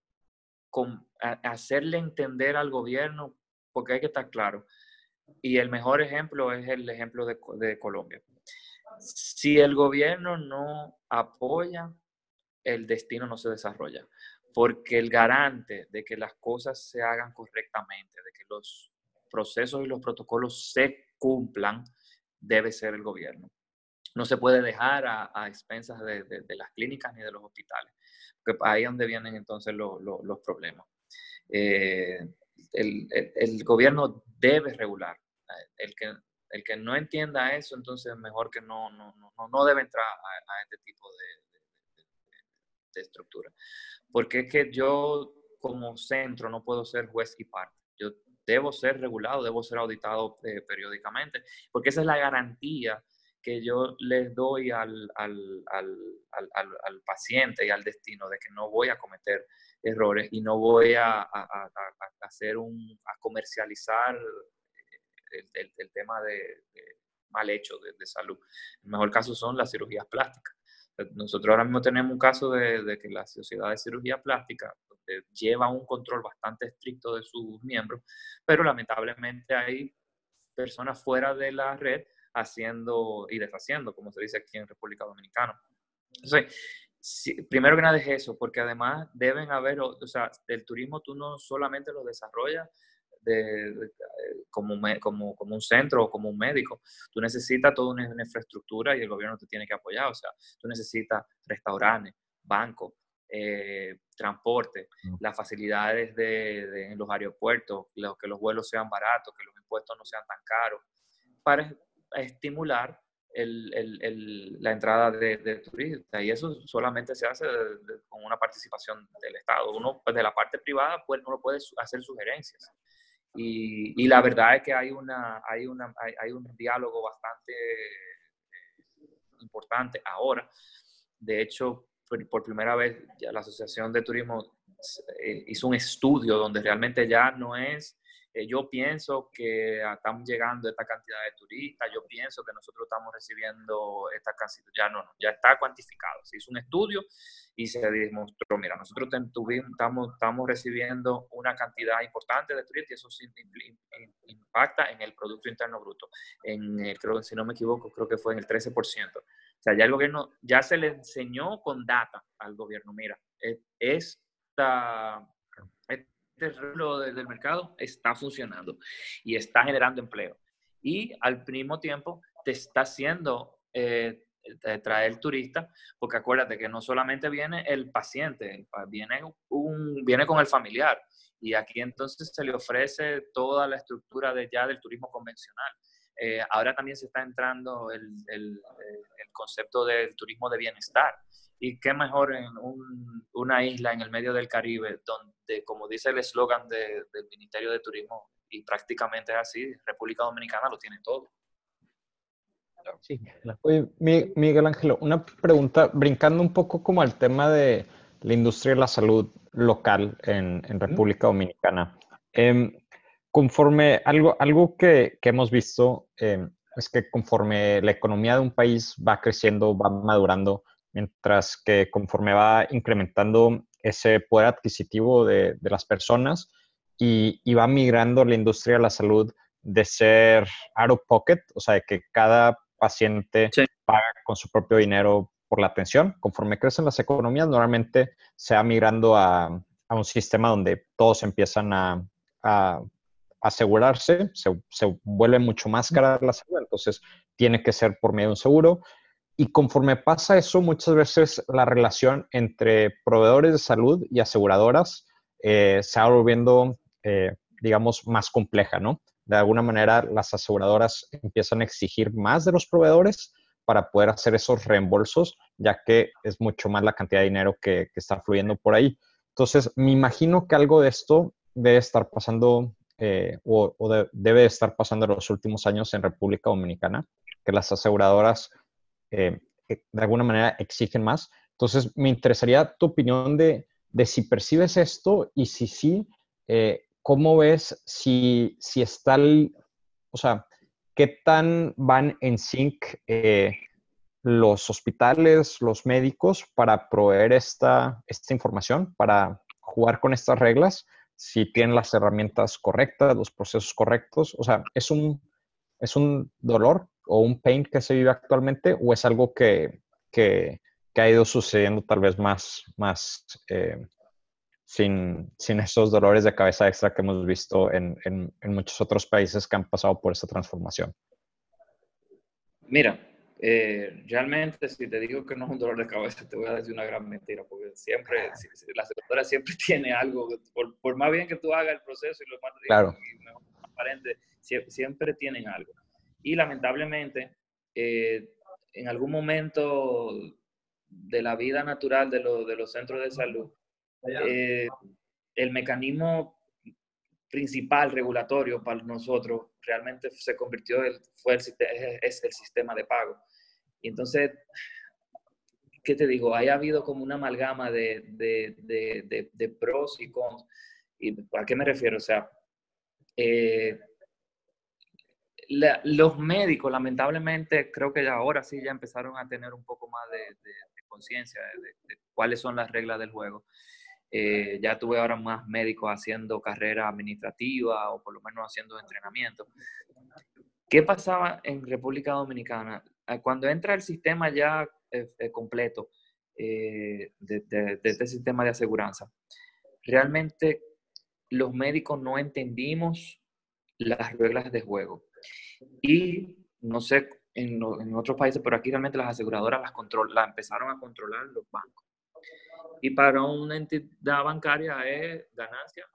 con, hacerle entender al gobierno, porque hay que estar claro, y el mejor ejemplo es el ejemplo de, de Colombia. Si el gobierno no apoya, el destino no se desarrolla porque el garante de que las cosas se hagan correctamente, de que los procesos y los protocolos se cumplan, debe ser el gobierno. No se puede dejar a, expensas de, las clínicas ni de los hospitales, porque ahí es donde vienen entonces los problemas. Eh, el, el, gobierno debe regular. El que, el que no entienda eso, entonces mejor que no, no, no, no debe entrar a, este tipo de, de, estructura. Porque es que yo como centro no puedo ser juez y parte. Yo debo ser regulado, debo ser auditado eh, periódicamente, porque esa es la garantía que yo les doy al, al, al, al, paciente y al destino de que no voy a cometer errores y no voy a, a, hacer un, a comercializar el, el, tema de, mal hecho de, salud. El mejor caso son las cirugías plásticas. Nosotros ahora mismo tenemos un caso de, que la Sociedad de Cirugía Plástica lleva un control bastante estricto de sus miembros, pero lamentablemente hay personas fuera de la red haciendo y deshaciendo, como se dice aquí en República Dominicana. Entonces, primero que nada es eso, porque además deben haber, o sea, el turismo tú no solamente lo desarrollas de, como, como, como, un centro o como un médico, tú necesitas toda una, infraestructura y el gobierno te tiene que apoyar, o sea, tú necesitas restaurantes, bancos, eh, transporte, las facilidades de, en los aeropuertos, que los vuelos sean baratos, que los impuestos no sean tan caros, para estimular el, el, la entrada de, de, turistas. Y eso solamente se hace con una participación del Estado. Uno, pues, de la parte privada, pues, uno puede hacer sugerencias. Y, y, la verdad es que hay, una, hay, una, hay, un diálogo bastante eh, importante ahora. De hecho, por, por, primera vez ya la Asociación de Turismo eh, hizo un estudio donde realmente ya no es eh, yo pienso que estamos llegando a esta cantidad de turistas, yo pienso que nosotros estamos recibiendo esta cantidad, ya no, ya está cuantificado. Se hizo un estudio y se demostró, mira, nosotros tuvimos, estamos, estamos recibiendo una cantidad importante de turistas y eso impacta en el Producto Interno Bruto. En el, creo, si no me equivoco, creo que fue en el 13%. O sea, ya el gobierno, ya se le enseñó con data al gobierno, mira, e, esta lo del mercado está funcionando y está generando empleo. Y al mismo tiempo te está haciendo eh, traer turista, porque acuérdate que no solamente viene el paciente, viene, un, viene con el familiar. Y aquí entonces se le ofrece toda la estructura de ya del turismo convencional. Eh, ahora también se está entrando el, el, el, concepto del turismo de bienestar. Y qué mejor en una isla en el medio del Caribe, donde, como dice el eslogan de, del Ministerio de Turismo, y prácticamente es así, República Dominicana lo tiene todo. Sí, Oye, Miguel Ángel, una pregunta, brincando un poco como al tema de la industria de la salud local en, República Dominicana. Em, conforme algo, algo que, hemos visto em, es que conforme la economía de un país va creciendo, va madurando, mientras que conforme va incrementando ese poder adquisitivo de, las personas y, y, va migrando la industria de la salud de ser out of pocket, o sea, de que cada paciente paga con su propio dinero por la atención. Conforme crecen las economías, normalmente se va migrando a, un sistema donde todos empiezan a, asegurarse, se, vuelve mucho más cara la salud, entonces tiene que ser por medio de un seguro. Y conforme pasa eso, muchas veces la relación entre proveedores de salud y aseguradoras eh, se va volviendo, eh, digamos, más compleja, ¿no? de alguna manera las aseguradoras empiezan a exigir más de los proveedores para poder hacer esos reembolsos, ya que es mucho más la cantidad de dinero que, está fluyendo por ahí. Entonces, me imagino que algo de esto debe estar pasando eh, o, debe estar pasando en los últimos años en República Dominicana, que las aseguradoras eh, eh, de alguna manera exigen más. Entonces, me interesaría tu opinión de, de si percibes esto y si sí, ¿cómo ves si, si está o sea, qué tan van en sync eh, los hospitales, los médicos para proveer esta, esta información, para jugar con estas reglas, si tienen las herramientas correctas, los procesos correctos? O sea, ¿es un, es un dolor o un pain que se vive actualmente o es algo que, que, ha ido sucediendo tal vez más, más eh, sin, sin esos dolores de cabeza extra que hemos visto en, en, muchos otros países que han pasado por esa transformación? Mira, eh, realmente si te digo que no es un dolor de cabeza, te voy a decir una gran mentira, porque siempre, la aseguradora siempre tiene algo, por, por, más bien que tú hagas el proceso y lo más claro. transparente, siempre, tienen algo. Y lamentablemente, eh, en algún momento de la vida natural de, de los centros de salud, eh, el mecanismo principal regulatorio para nosotros realmente se convirtió, el, fue el, es el sistema de pago. Y entonces, ¿qué te digo? Ha habido como una amalgama de, de, de, pros y cons. ¿Y a qué me refiero? O sea, eh, los médicos, lamentablemente, creo que ya ahora sí ya empezaron a tener un poco más de, conciencia de, cuáles son las reglas del juego. Eh, ya tuve ahora más médicos haciendo carrera administrativa o por lo menos haciendo entrenamiento. ¿Qué pasaba en República Dominicana? Ah, cuando entra el sistema ya eh, eh, completo de, este sistema de aseguranza, realmente los médicos no entendimos las reglas de juego. Y no sé en, en otros países, pero aquí realmente las aseguradoras las, control, las empezaron a controlar los bancos. Y para una entidad bancaria es ganancia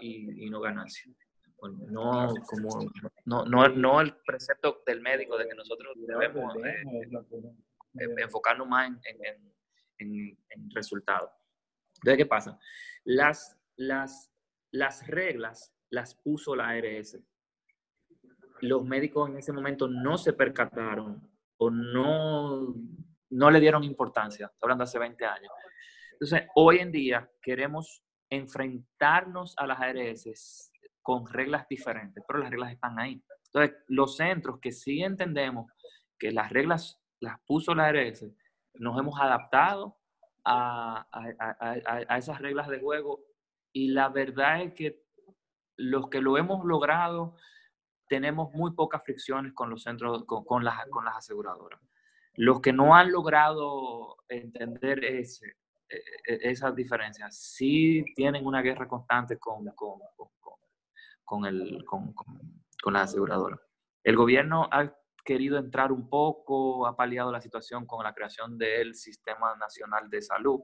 y, no ganancia. no, como, no, no, no, el precepto del médico de que nosotros debemos eh, eh, enfocarnos más en, en, en, resultados. Entonces, ¿qué pasa? Las, las, las reglas las puso la ARS. Los médicos en ese momento no se percataron o no, no le dieron importancia. Hablando hace 20 años. Entonces, hoy en día queremos enfrentarnos a las ARS con reglas diferentes, pero las reglas están ahí. Entonces, los centros que sí entendemos que las reglas las puso la ARS, nos hemos adaptado a, esas reglas de juego y la verdad es que los que lo hemos logrado tenemos muy pocas fricciones con los centros, con, las, con las aseguradoras. Los que no han logrado entender ese, e, e, esas diferencias. Sí tienen una guerra constante con, con, con, el, con, con la aseguradora. El gobierno ha querido entrar un poco, ha paliado la situación con la creación del Sistema Nacional de Salud,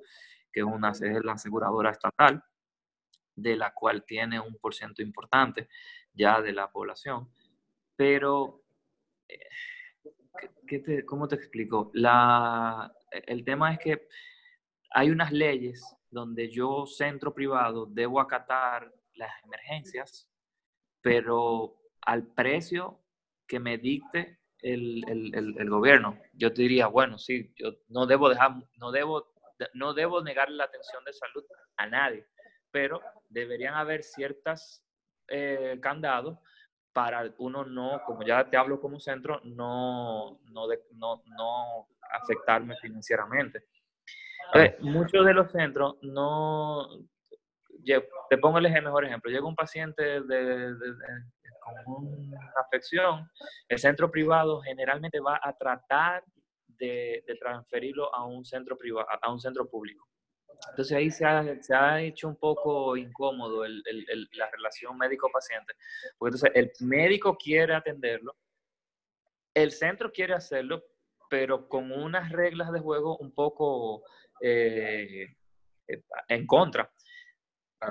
que es, una, es la aseguradora estatal, de la cual tiene un porcentaje importante ya de la población. Pero, eh, ¿qué te, ¿cómo te explico? La, el tema es que hay unas leyes donde yo, centro privado, debo acatar las emergencias, pero al precio que me dicte el, el, el, gobierno, yo te diría, bueno, sí, yo no debo dejar, no debo, no debo negar la atención de salud a nadie, pero deberían haber ciertas eh, candados para uno no, como ya te hablo como centro, no, no, no, no afectarme financieramente. muchos de los centros no, te pongo el mejor ejemplo, llega un paciente de, con una afección, el centro privado generalmente va a tratar de, transferirlo a un centro privado, a un centro público. Entonces ahí se ha, se ha hecho un poco incómodo el, el, la relación médico-paciente, porque entonces el médico quiere atenderlo, el centro quiere hacerlo, pero con unas reglas de juego un poco eh, eh, en contra.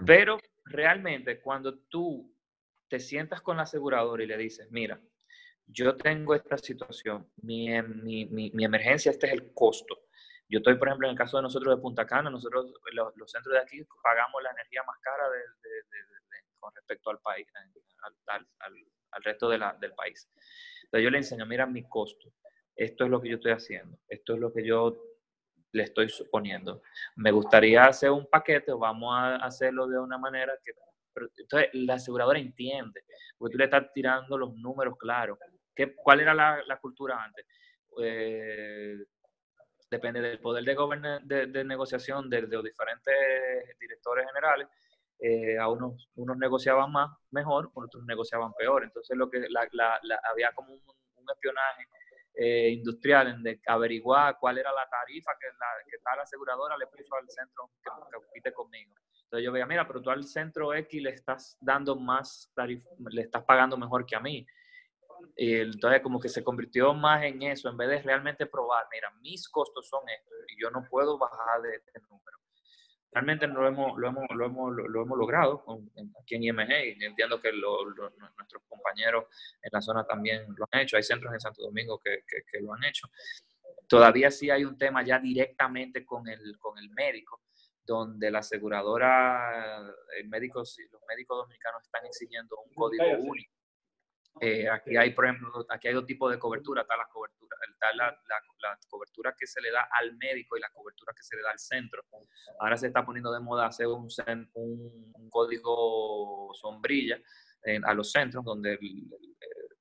Pero realmente cuando tú te sientas con la aseguradora y le dices, mira, yo tengo esta situación, mi, mi, mi, mi emergencia, este es el costo yo estoy, por ejemplo, en el caso de nosotros de Punta Cana, nosotros, los, centros de aquí, pagamos la energía más cara con respecto al país, al, resto del país. Entonces yo le enseño, mira mi costo, esto es lo que yo estoy haciendo, esto es lo que yo le estoy suponiendo. Me gustaría hacer un paquete, vamos a hacerlo de una manera que... entonces la aseguradora entiende, porque tú le estás tirando los números claros. ¿Qué, ¿Cuál era la, la cultura antes? Eh, depende del poder de, de, negociación de, los diferentes directores generales. Eh, a unos, unos negociaban más, mejor, otros negociaban peor. Entonces, lo que la, la, había como un, espionaje eh, industrial en de averiguar cuál era la tarifa que, la, que tal aseguradora le puso al centro que, compite conmigo. Entonces yo veía, mira, pero tú al centro X le estás dando más tarifa, le estás pagando mejor que a mí. Y entonces como que se convirtió más en eso, en vez de realmente probar, mira, mis costos son estos y yo no puedo bajar de este número. Realmente lo hemos, lo hemos, lo hemos, lo hemos logrado aquí en IMG y entiendo que nuestros compañeros en la zona también lo han hecho. Hay centros en Santo Domingo que, que, lo han hecho. Todavía sí hay un tema ya directamente con el, con el médico, donde la aseguradora, el médico, los médicos dominicanos están exigiendo un código único eh, aquí hay, por ejemplo, aquí hay dos tipos de cobertura. Está la cobertura, está la, la, cobertura que se le da al médico y la cobertura que se le da al centro. Ahora se está poniendo de moda hacer un, un, código sombrilla a los centros donde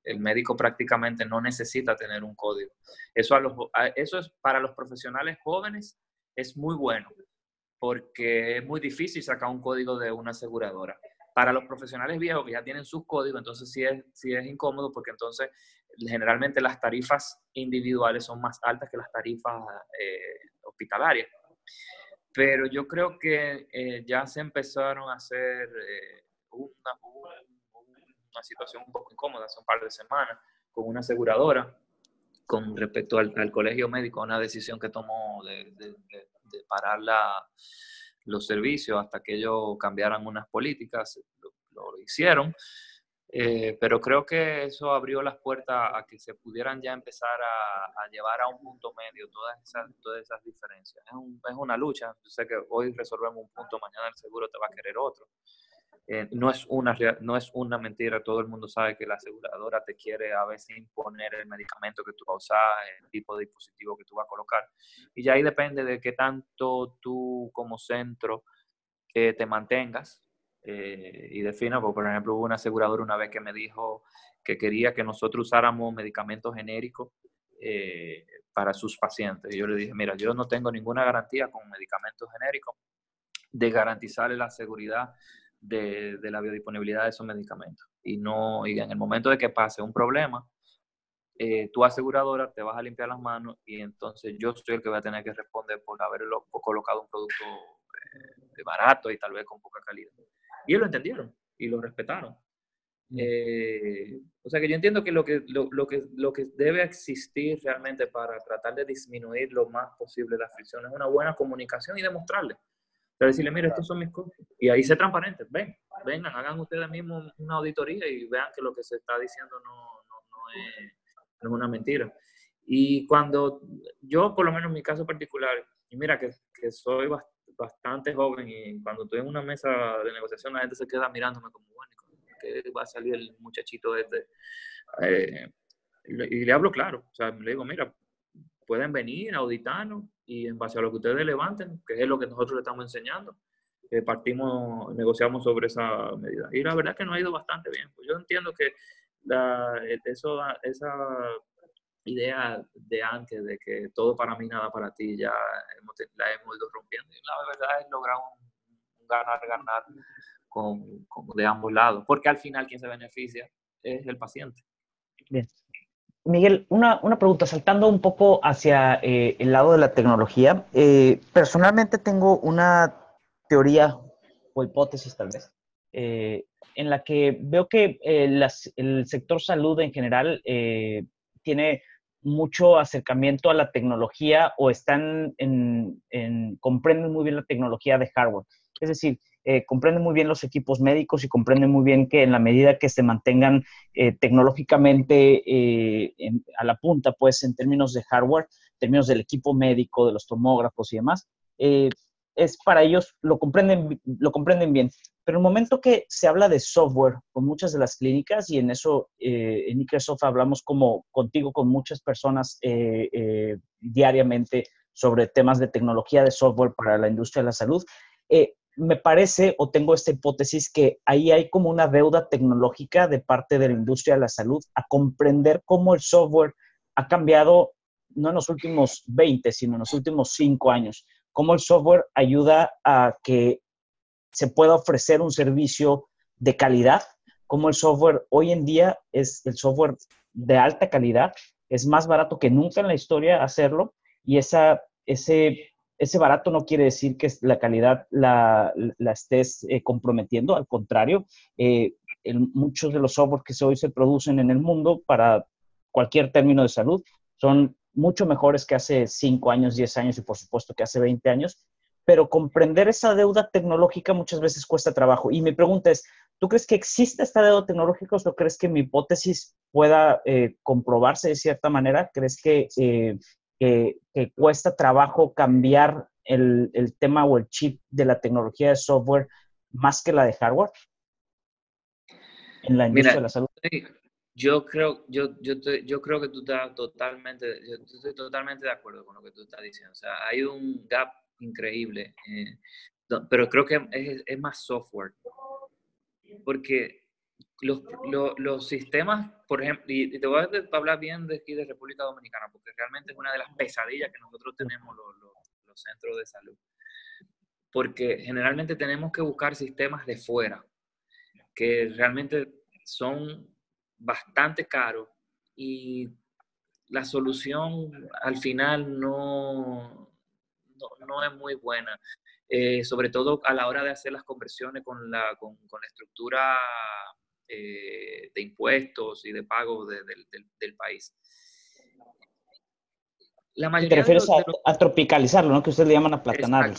el, médico prácticamente no necesita tener un código. Eso, a los, eso es para los profesionales jóvenes es muy bueno porque es muy difícil sacar un código de una aseguradora para los profesionales viejos que ya tienen sus códigos, entonces sí es, sí es incómodo porque entonces generalmente las tarifas individuales son más altas que las tarifas eh, hospitalarias. Pero yo creo que eh, ya se empezaron a hacer eh, una, una, situación un poco incómoda hace un par de semanas con una aseguradora con respecto al, colegio médico, una decisión que tomó de, de parar la, los servicios hasta que ellos cambiaran unas políticas, lo, hicieron. Eh, pero creo que eso abrió las puertas a que se pudieran ya empezar a, llevar a un punto medio todas esas, todas esas diferencias. Es, es, una lucha. Yo sé que hoy resolvemos un punto, mañana el seguro te va a querer otro. Eh, no, es una, no es una mentira, todo el mundo sabe que la aseguradora te quiere a veces imponer el medicamento que tú vas a usar, el tipo de dispositivo que tú vas a colocar. Y ya ahí depende de qué tanto tú como centro eh, te mantengas eh, y defina, pues, por ejemplo, hubo una aseguradora una vez que me dijo que quería que nosotros usáramos medicamentos genéricos para sus pacientes. Y yo le dije, mira, yo no tengo ninguna garantía con medicamentos genéricos de garantizarle la seguridad de, la biodisponibilidad de esos medicamentos. Y, no, y en el momento de que pase un problema, eh, tu aseguradora te vas a limpiar las manos y entonces yo soy el que voy a tener que responder por haberlo colocado un producto eh, barato y tal vez con poca calidad. Y ellos lo entendieron y lo respetaron. Mm. Eh, o sea que yo entiendo que lo que, lo, lo, que lo que debe existir realmente para tratar de disminuir lo más posible la fricción es una buena comunicación y demostrarle decirle, mira, estos son mis cosas. Y ahí se transparentes, ven, vengan, hagan ustedes mismos una auditoría y vean que lo que se está diciendo no, no, no, es, no es, una mentira. Y cuando yo, por lo menos en mi caso particular, y mira que, que soy bastante joven y cuando estoy en una mesa de negociación la gente se queda mirándome como, bueno, que va a salir el muchachito este? Eh, y le hablo claro, o sea, le digo, mira, pueden venir, auditarnos y en base a lo que ustedes levanten, que es lo que nosotros le estamos enseñando, eh, partimos, negociamos sobre esa medida. Y la verdad es que nos ha ido bastante bien. Pues yo entiendo que la, eso, esa idea de antes de que todo para mí, nada para ti, ya la hemos ido rompiendo. Y la verdad es lograr un, ganar-ganar con, con, de ambos lados, porque al final quien se beneficia es el paciente. Bien. Miguel, una, una, pregunta, saltando un poco hacia eh, el lado de la tecnología. Eh, personalmente tengo una teoría o hipótesis tal vez, eh, en la que veo que las, el sector salud en general tiene mucho acercamiento a la tecnología o están en, en, comprenden muy bien la tecnología de hardware. Es decir, eh, comprenden muy bien los equipos médicos y comprenden muy bien que en la medida que se mantengan eh, tecnológicamente eh, a la punta, pues en términos de hardware, en términos del equipo médico, de los tomógrafos y demás, es para ellos, lo comprenden, lo comprenden bien. Pero el momento que se habla de software con muchas de las clínicas, y en eso en Microsoft hablamos como contigo, con muchas personas diariamente sobre temas de tecnología de software para la industria de la salud, me parece o tengo esta hipótesis que ahí hay como una deuda tecnológica de parte de la industria de la salud a comprender cómo el software ha cambiado no en los últimos 20, sino en los últimos 5 años. Cómo el software ayuda a que se pueda ofrecer un servicio de calidad, cómo el software hoy en día es el software de alta calidad, es más barato que nunca en la historia hacerlo y esa, ese ese barato no quiere decir que la calidad la, estés eh, comprometiendo, al contrario, eh, muchos de los software que hoy se producen en el mundo para cualquier término de salud son mucho mejores que hace 5 años, 10 años y por supuesto que hace 20 años, pero comprender esa deuda tecnológica muchas veces cuesta trabajo. Y mi pregunta es, ¿tú crees que existe esta deuda tecnológica o crees que mi hipótesis pueda eh, comprobarse de cierta manera? ¿Crees que que, cuesta trabajo cambiar el, el, tema o el chip de la tecnología de software más que la de hardware en la industria de la salud? Yo creo, yo, yo, yo creo que tú estás totalmente, yo estoy totalmente de acuerdo con lo que tú estás diciendo. O sea, hay un gap increíble, eh, pero creo que es, es, más software. Porque los, los, sistemas, por ejemplo, y, te voy a hablar bien de aquí de República Dominicana, porque realmente es una de las pesadillas que nosotros tenemos los, los centros de salud. Porque generalmente tenemos que buscar sistemas de fuera, que realmente son bastante caros y la solución al final no, no, no es muy buena. Eh, sobre todo a la hora de hacer las conversiones con la, con, con la estructura eh, de impuestos y de pago del país. La mayoría Te refieres a, tropicalizarlo, ¿no? Que ustedes le llaman aplatanar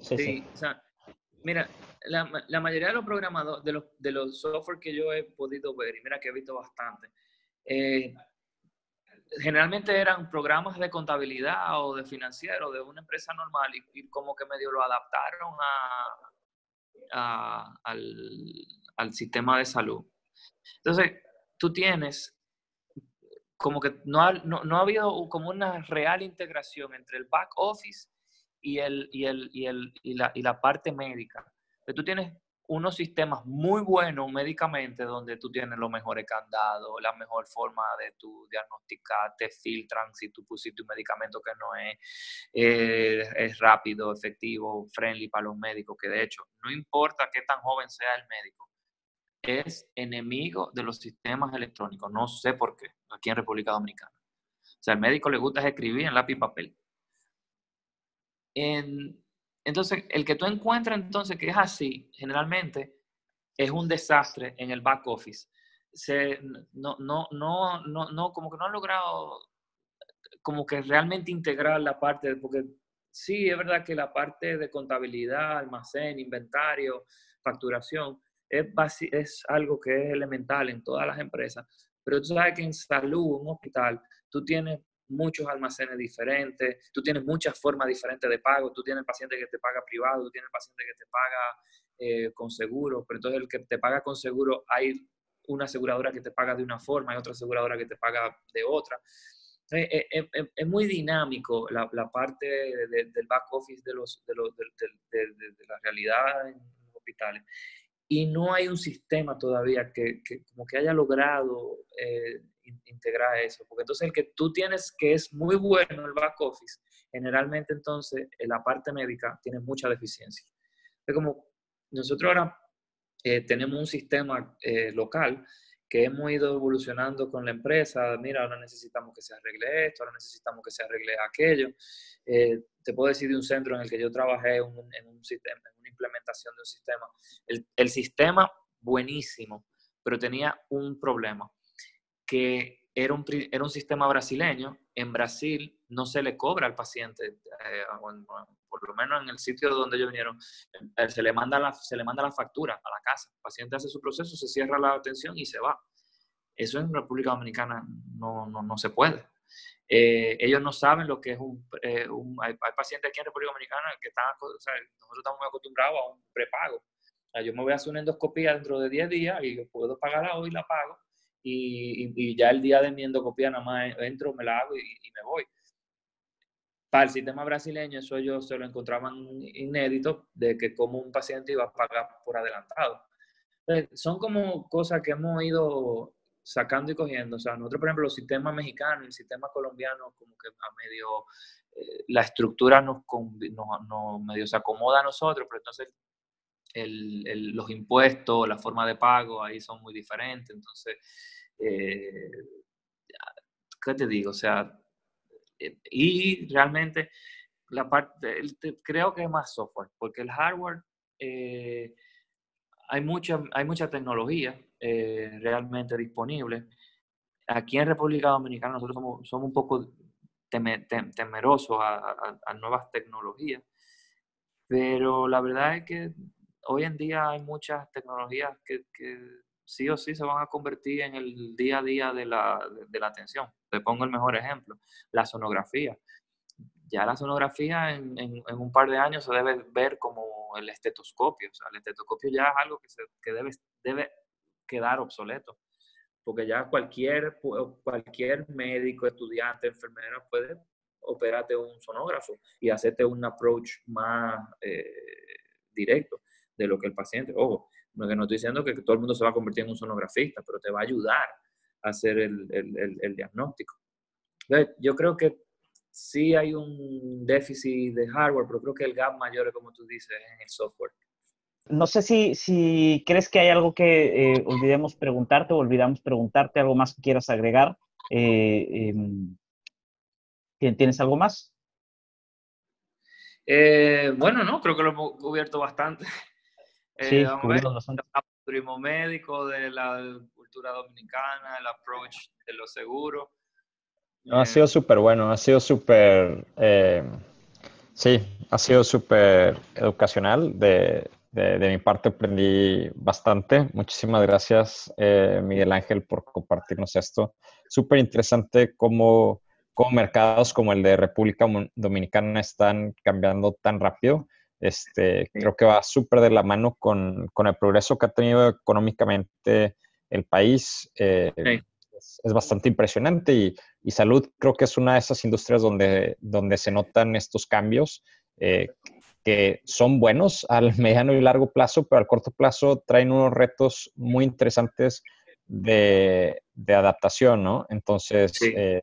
Sí, sí, O sea, mira, la, la, mayoría de los programadores, de los, de los software que yo he podido ver, y mira que he visto bastante, eh, generalmente eran programas de contabilidad o de financiero de una empresa normal y, y como que medio lo adaptaron a, al, sistema de salud. Entonces, tú tienes como que no ha, no, ha habido como una real integración entre el back office y, el, y, el, y, el, y, la, y la parte médica. Entonces, tú tienes unos sistemas muy buenos médicamente donde tú tienes los mejores candados, la mejor forma de tu diagnosticar, te filtran si tú pusiste un medicamento que no es, eh, es rápido, efectivo, friendly para los médicos, que de hecho no importa qué tan joven sea el médico, es enemigo de los sistemas electrónicos. No sé por qué, aquí en República Dominicana. O sea, al médico le gusta escribir en lápiz y papel. En, entonces, el que tú encuentras entonces que es así, generalmente es un desastre en el back office. No, no, no, no, no, como que no han logrado como que realmente integrar la parte, porque sí, es verdad que la parte de contabilidad, almacén, inventario, facturación, es, es algo que es elemental en todas las empresas, pero tú sabes que en salud, en un hospital, tú tienes muchos almacenes diferentes, tú tienes muchas formas diferentes de pago, tú tienes el paciente que te paga privado, tú tienes el paciente que te paga eh, con seguro, pero entonces el que te paga con seguro hay una aseguradora que te paga de una forma, hay otra aseguradora que te paga de otra. Eh, eh, eh, es muy dinámico la, la parte del back office de, los, de, los, de, de, la realidad en los hospitales. Y no hay un sistema todavía que, que como que haya logrado integrar eso. Porque entonces el que tú tienes que es muy bueno el back office, generalmente entonces en la parte médica tiene mucha deficiencia. Es como nosotros ahora tenemos un sistema local que hemos ido evolucionando con la empresa, mira, ahora necesitamos que se arregle esto, ahora necesitamos que se arregle aquello. Eh, te puedo decir de un centro en el que yo trabajé en un, sistema, en una implementación de un sistema. El, sistema, buenísimo, pero tenía un problema, que era un, era un sistema brasileño. En Brasil no se le cobra al paciente, eh, por lo menos en el sitio donde ellos vinieron, eh, se le, manda la, se le manda la factura a la casa. El paciente hace su proceso, se cierra la atención y se va. Eso en República Dominicana no, no, no se puede. Eh, ellos no saben lo que es un... Eh, hay, pacientes aquí en República Dominicana que están... O sea, nosotros estamos muy acostumbrados a un prepago. Yo me voy a hacer una endoscopía dentro de 10 días y puedo pagarla hoy, la pago. Y, ya el día de mi endoscopía nada más entro, me la hago y, me voy para el sistema brasileño eso ellos se lo encontraban inédito de que como un paciente iba a pagar por adelantado. son como cosas que hemos ido sacando y cogiendo. O sea, nosotros, por ejemplo, los sistemas mexicanos y el sistema colombiano, como que a medio, eh, la estructura nos, nos, medio se acomoda a nosotros, pero entonces los impuestos, la forma de pago ahí son muy diferentes. Entonces, eh, ¿qué te digo? O sea, eh, y realmente la parte, creo que es más software, porque el hardware, eh, hay, mucha, hay mucha tecnología realmente disponible. Aquí en República Dominicana nosotros somos, un poco temerosos a, a, nuevas tecnologías, pero la verdad es que hoy en día hay muchas tecnologías que, sí o sí se van a convertir en el día a día de la, de, la atención. Te pongo el mejor ejemplo, la sonografía. Ya la sonografía en, en, un par de años se debe ver como el estetoscopio. O sea, el estetoscopio ya es algo que, se, que debe, debe quedar obsoleto. Porque ya cualquier, cualquier médico, estudiante, enfermera puede operarte un sonógrafo y hacerte un approach más eh, directo de lo que el paciente. Ojo, no, no estoy diciendo que todo el mundo se va a convertir en un sonografista, pero te va a ayudar a hacer el, el, el, diagnóstico. Yo creo que sí hay un déficit de hardware, pero creo que el gap mayor, como tú dices, es en el software. No sé si, si crees que hay algo que eh, olvidemos preguntarte o olvidamos preguntarte, algo más que quieras agregar. Eh, em, ¿Tienes algo más? Eh, bueno, no, creo que lo hemos cubierto bastante. Sí, eh, turismo médico de la cultura dominicana, el approach de los seguros. ha sido eh, súper bueno, ha sido súper, eh, sí, ha sido súper educacional. De, de, de, mi parte aprendí bastante. Muchísimas gracias, eh, Miguel Ángel, por compartirnos esto. Súper interesante cómo, cómo mercados como el de República Dominicana están cambiando tan rápido este, Creo que va súper de la mano con, con, el progreso que ha tenido económicamente el país. Eh, es, bastante impresionante y, y, salud creo que es una de esas industrias donde, donde se notan estos cambios eh, que son buenos al mediano y largo plazo, pero al corto plazo traen unos retos muy interesantes de, de adaptación, ¿no? Entonces, eh,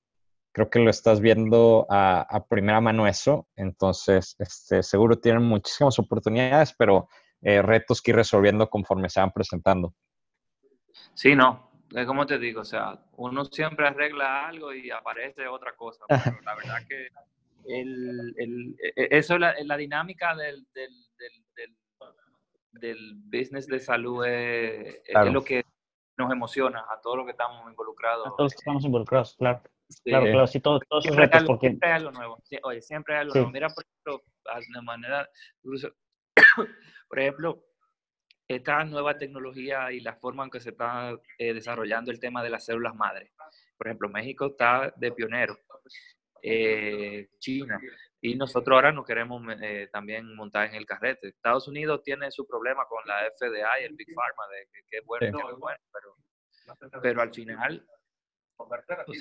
creo que lo estás viendo a, primera mano eso, entonces este, seguro tienen muchísimas oportunidades, pero eh, retos que ir resolviendo conforme se van presentando. Sí, no, es como te digo, o sea, uno siempre arregla algo y aparece otra cosa, pero la verdad que el, el, e, eso es la, dinámica del, del, del, del, business de salud, es, es lo que nos emociona a todos los que estamos involucrados. A todos los que estamos involucrados, claro. Claro, claro, sí, todos, todos siempre retos. porque... Siempre hay algo nuevo. oye, siempre hay algo nuevo. Mira, por ejemplo, de manera. por ejemplo, esta nueva tecnología y la forma en que se está eh, desarrollando el tema de las células madres. Por ejemplo, México está de pionero. Eh, China. Y nosotros ahora nos queremos eh, también montar en el carrete. Estados Unidos tiene su problema con la FDA y el Big Pharma, de que, es bueno, no es bueno, pero pero al final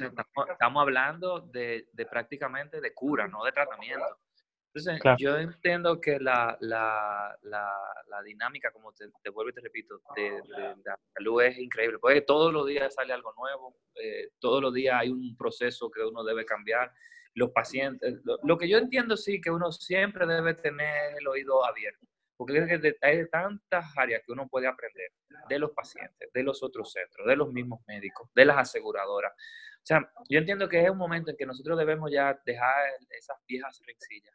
estamos, hablando de, de, prácticamente de cura, no de tratamiento. Entonces, yo entiendo que la, la, la, la, dinámica, como te, te, vuelvo y te repito, de, la salud es increíble, porque todos los días sale algo nuevo, eh, todos los días hay un proceso que uno debe cambiar. Los pacientes, lo, que yo entiendo sí que uno siempre debe tener el oído abierto, porque hay tantas áreas que uno puede aprender de los pacientes, de los otros centros, de los mismos médicos, de las aseguradoras. O sea, yo entiendo que es un momento en que nosotros debemos ya dejar esas viejas rencillas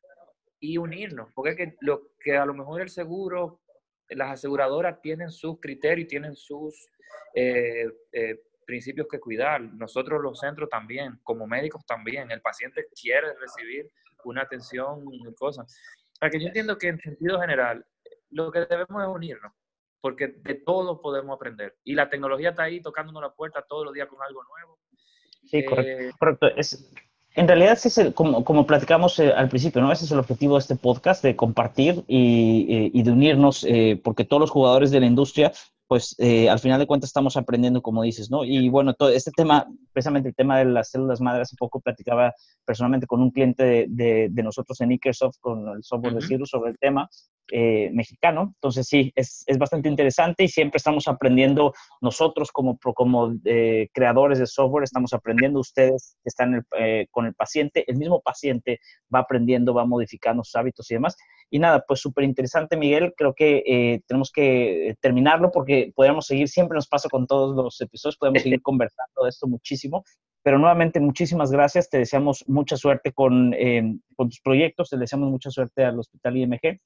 y unirnos, porque es que lo que a lo mejor el seguro, las aseguradoras tienen sus criterios, tienen sus eh, eh, principios que cuidar. Nosotros los centros también, como médicos también, el paciente quiere recibir una atención, cosas. Para que yo entiendo que en sentido general, lo que debemos es unirnos, porque de todo podemos aprender. Y la tecnología está ahí tocándonos la puerta todos los días con algo nuevo. Sí, correcto. Eh, correcto. Es, en realidad, es el, como, como platicamos eh, al principio, ¿no? Ese es el objetivo de este podcast, de compartir y, eh, y de unirnos, eh, porque todos los jugadores de la industria, pues al final de cuentas estamos aprendiendo, como dices, ¿no? Y bueno, todo este tema, precisamente el tema de las células madre, hace poco platicaba personalmente con un cliente de, de, nosotros en Ikersoft, con el software de Cirrus, sobre el tema, eh, mexicano. Entonces sí, es, es, bastante interesante y siempre estamos aprendiendo nosotros como, como eh, creadores de software, estamos aprendiendo ustedes que están eh, con el paciente, el mismo paciente va aprendiendo, va modificando sus hábitos y demás. Y nada, pues súper interesante, Miguel. Creo que tenemos que terminarlo porque podríamos seguir, siempre nos pasa con todos los episodios, podemos seguir conversando de esto muchísimo. Pero nuevamente, muchísimas gracias. Te deseamos mucha suerte con, con tus proyectos, te deseamos mucha suerte al Hospital IMG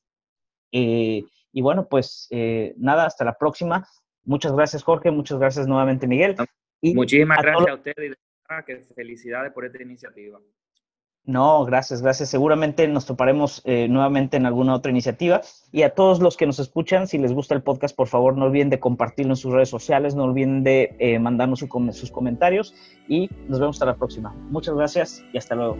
eh, y bueno, pues eh, nada, hasta la próxima. Muchas gracias, Jorge. Muchas gracias nuevamente, Miguel. Y Muchísimas gracias a ustedes y que felicidades por esta iniciativa. No, gracias, gracias. Seguramente nos toparemos eh, nuevamente en alguna otra iniciativa. Y a todos los que nos escuchan, si les gusta el podcast, por favor no olviden de compartirlo en sus redes sociales, no olviden de mandarnos sus comentarios y nos vemos hasta la próxima. Muchas gracias y hasta luego.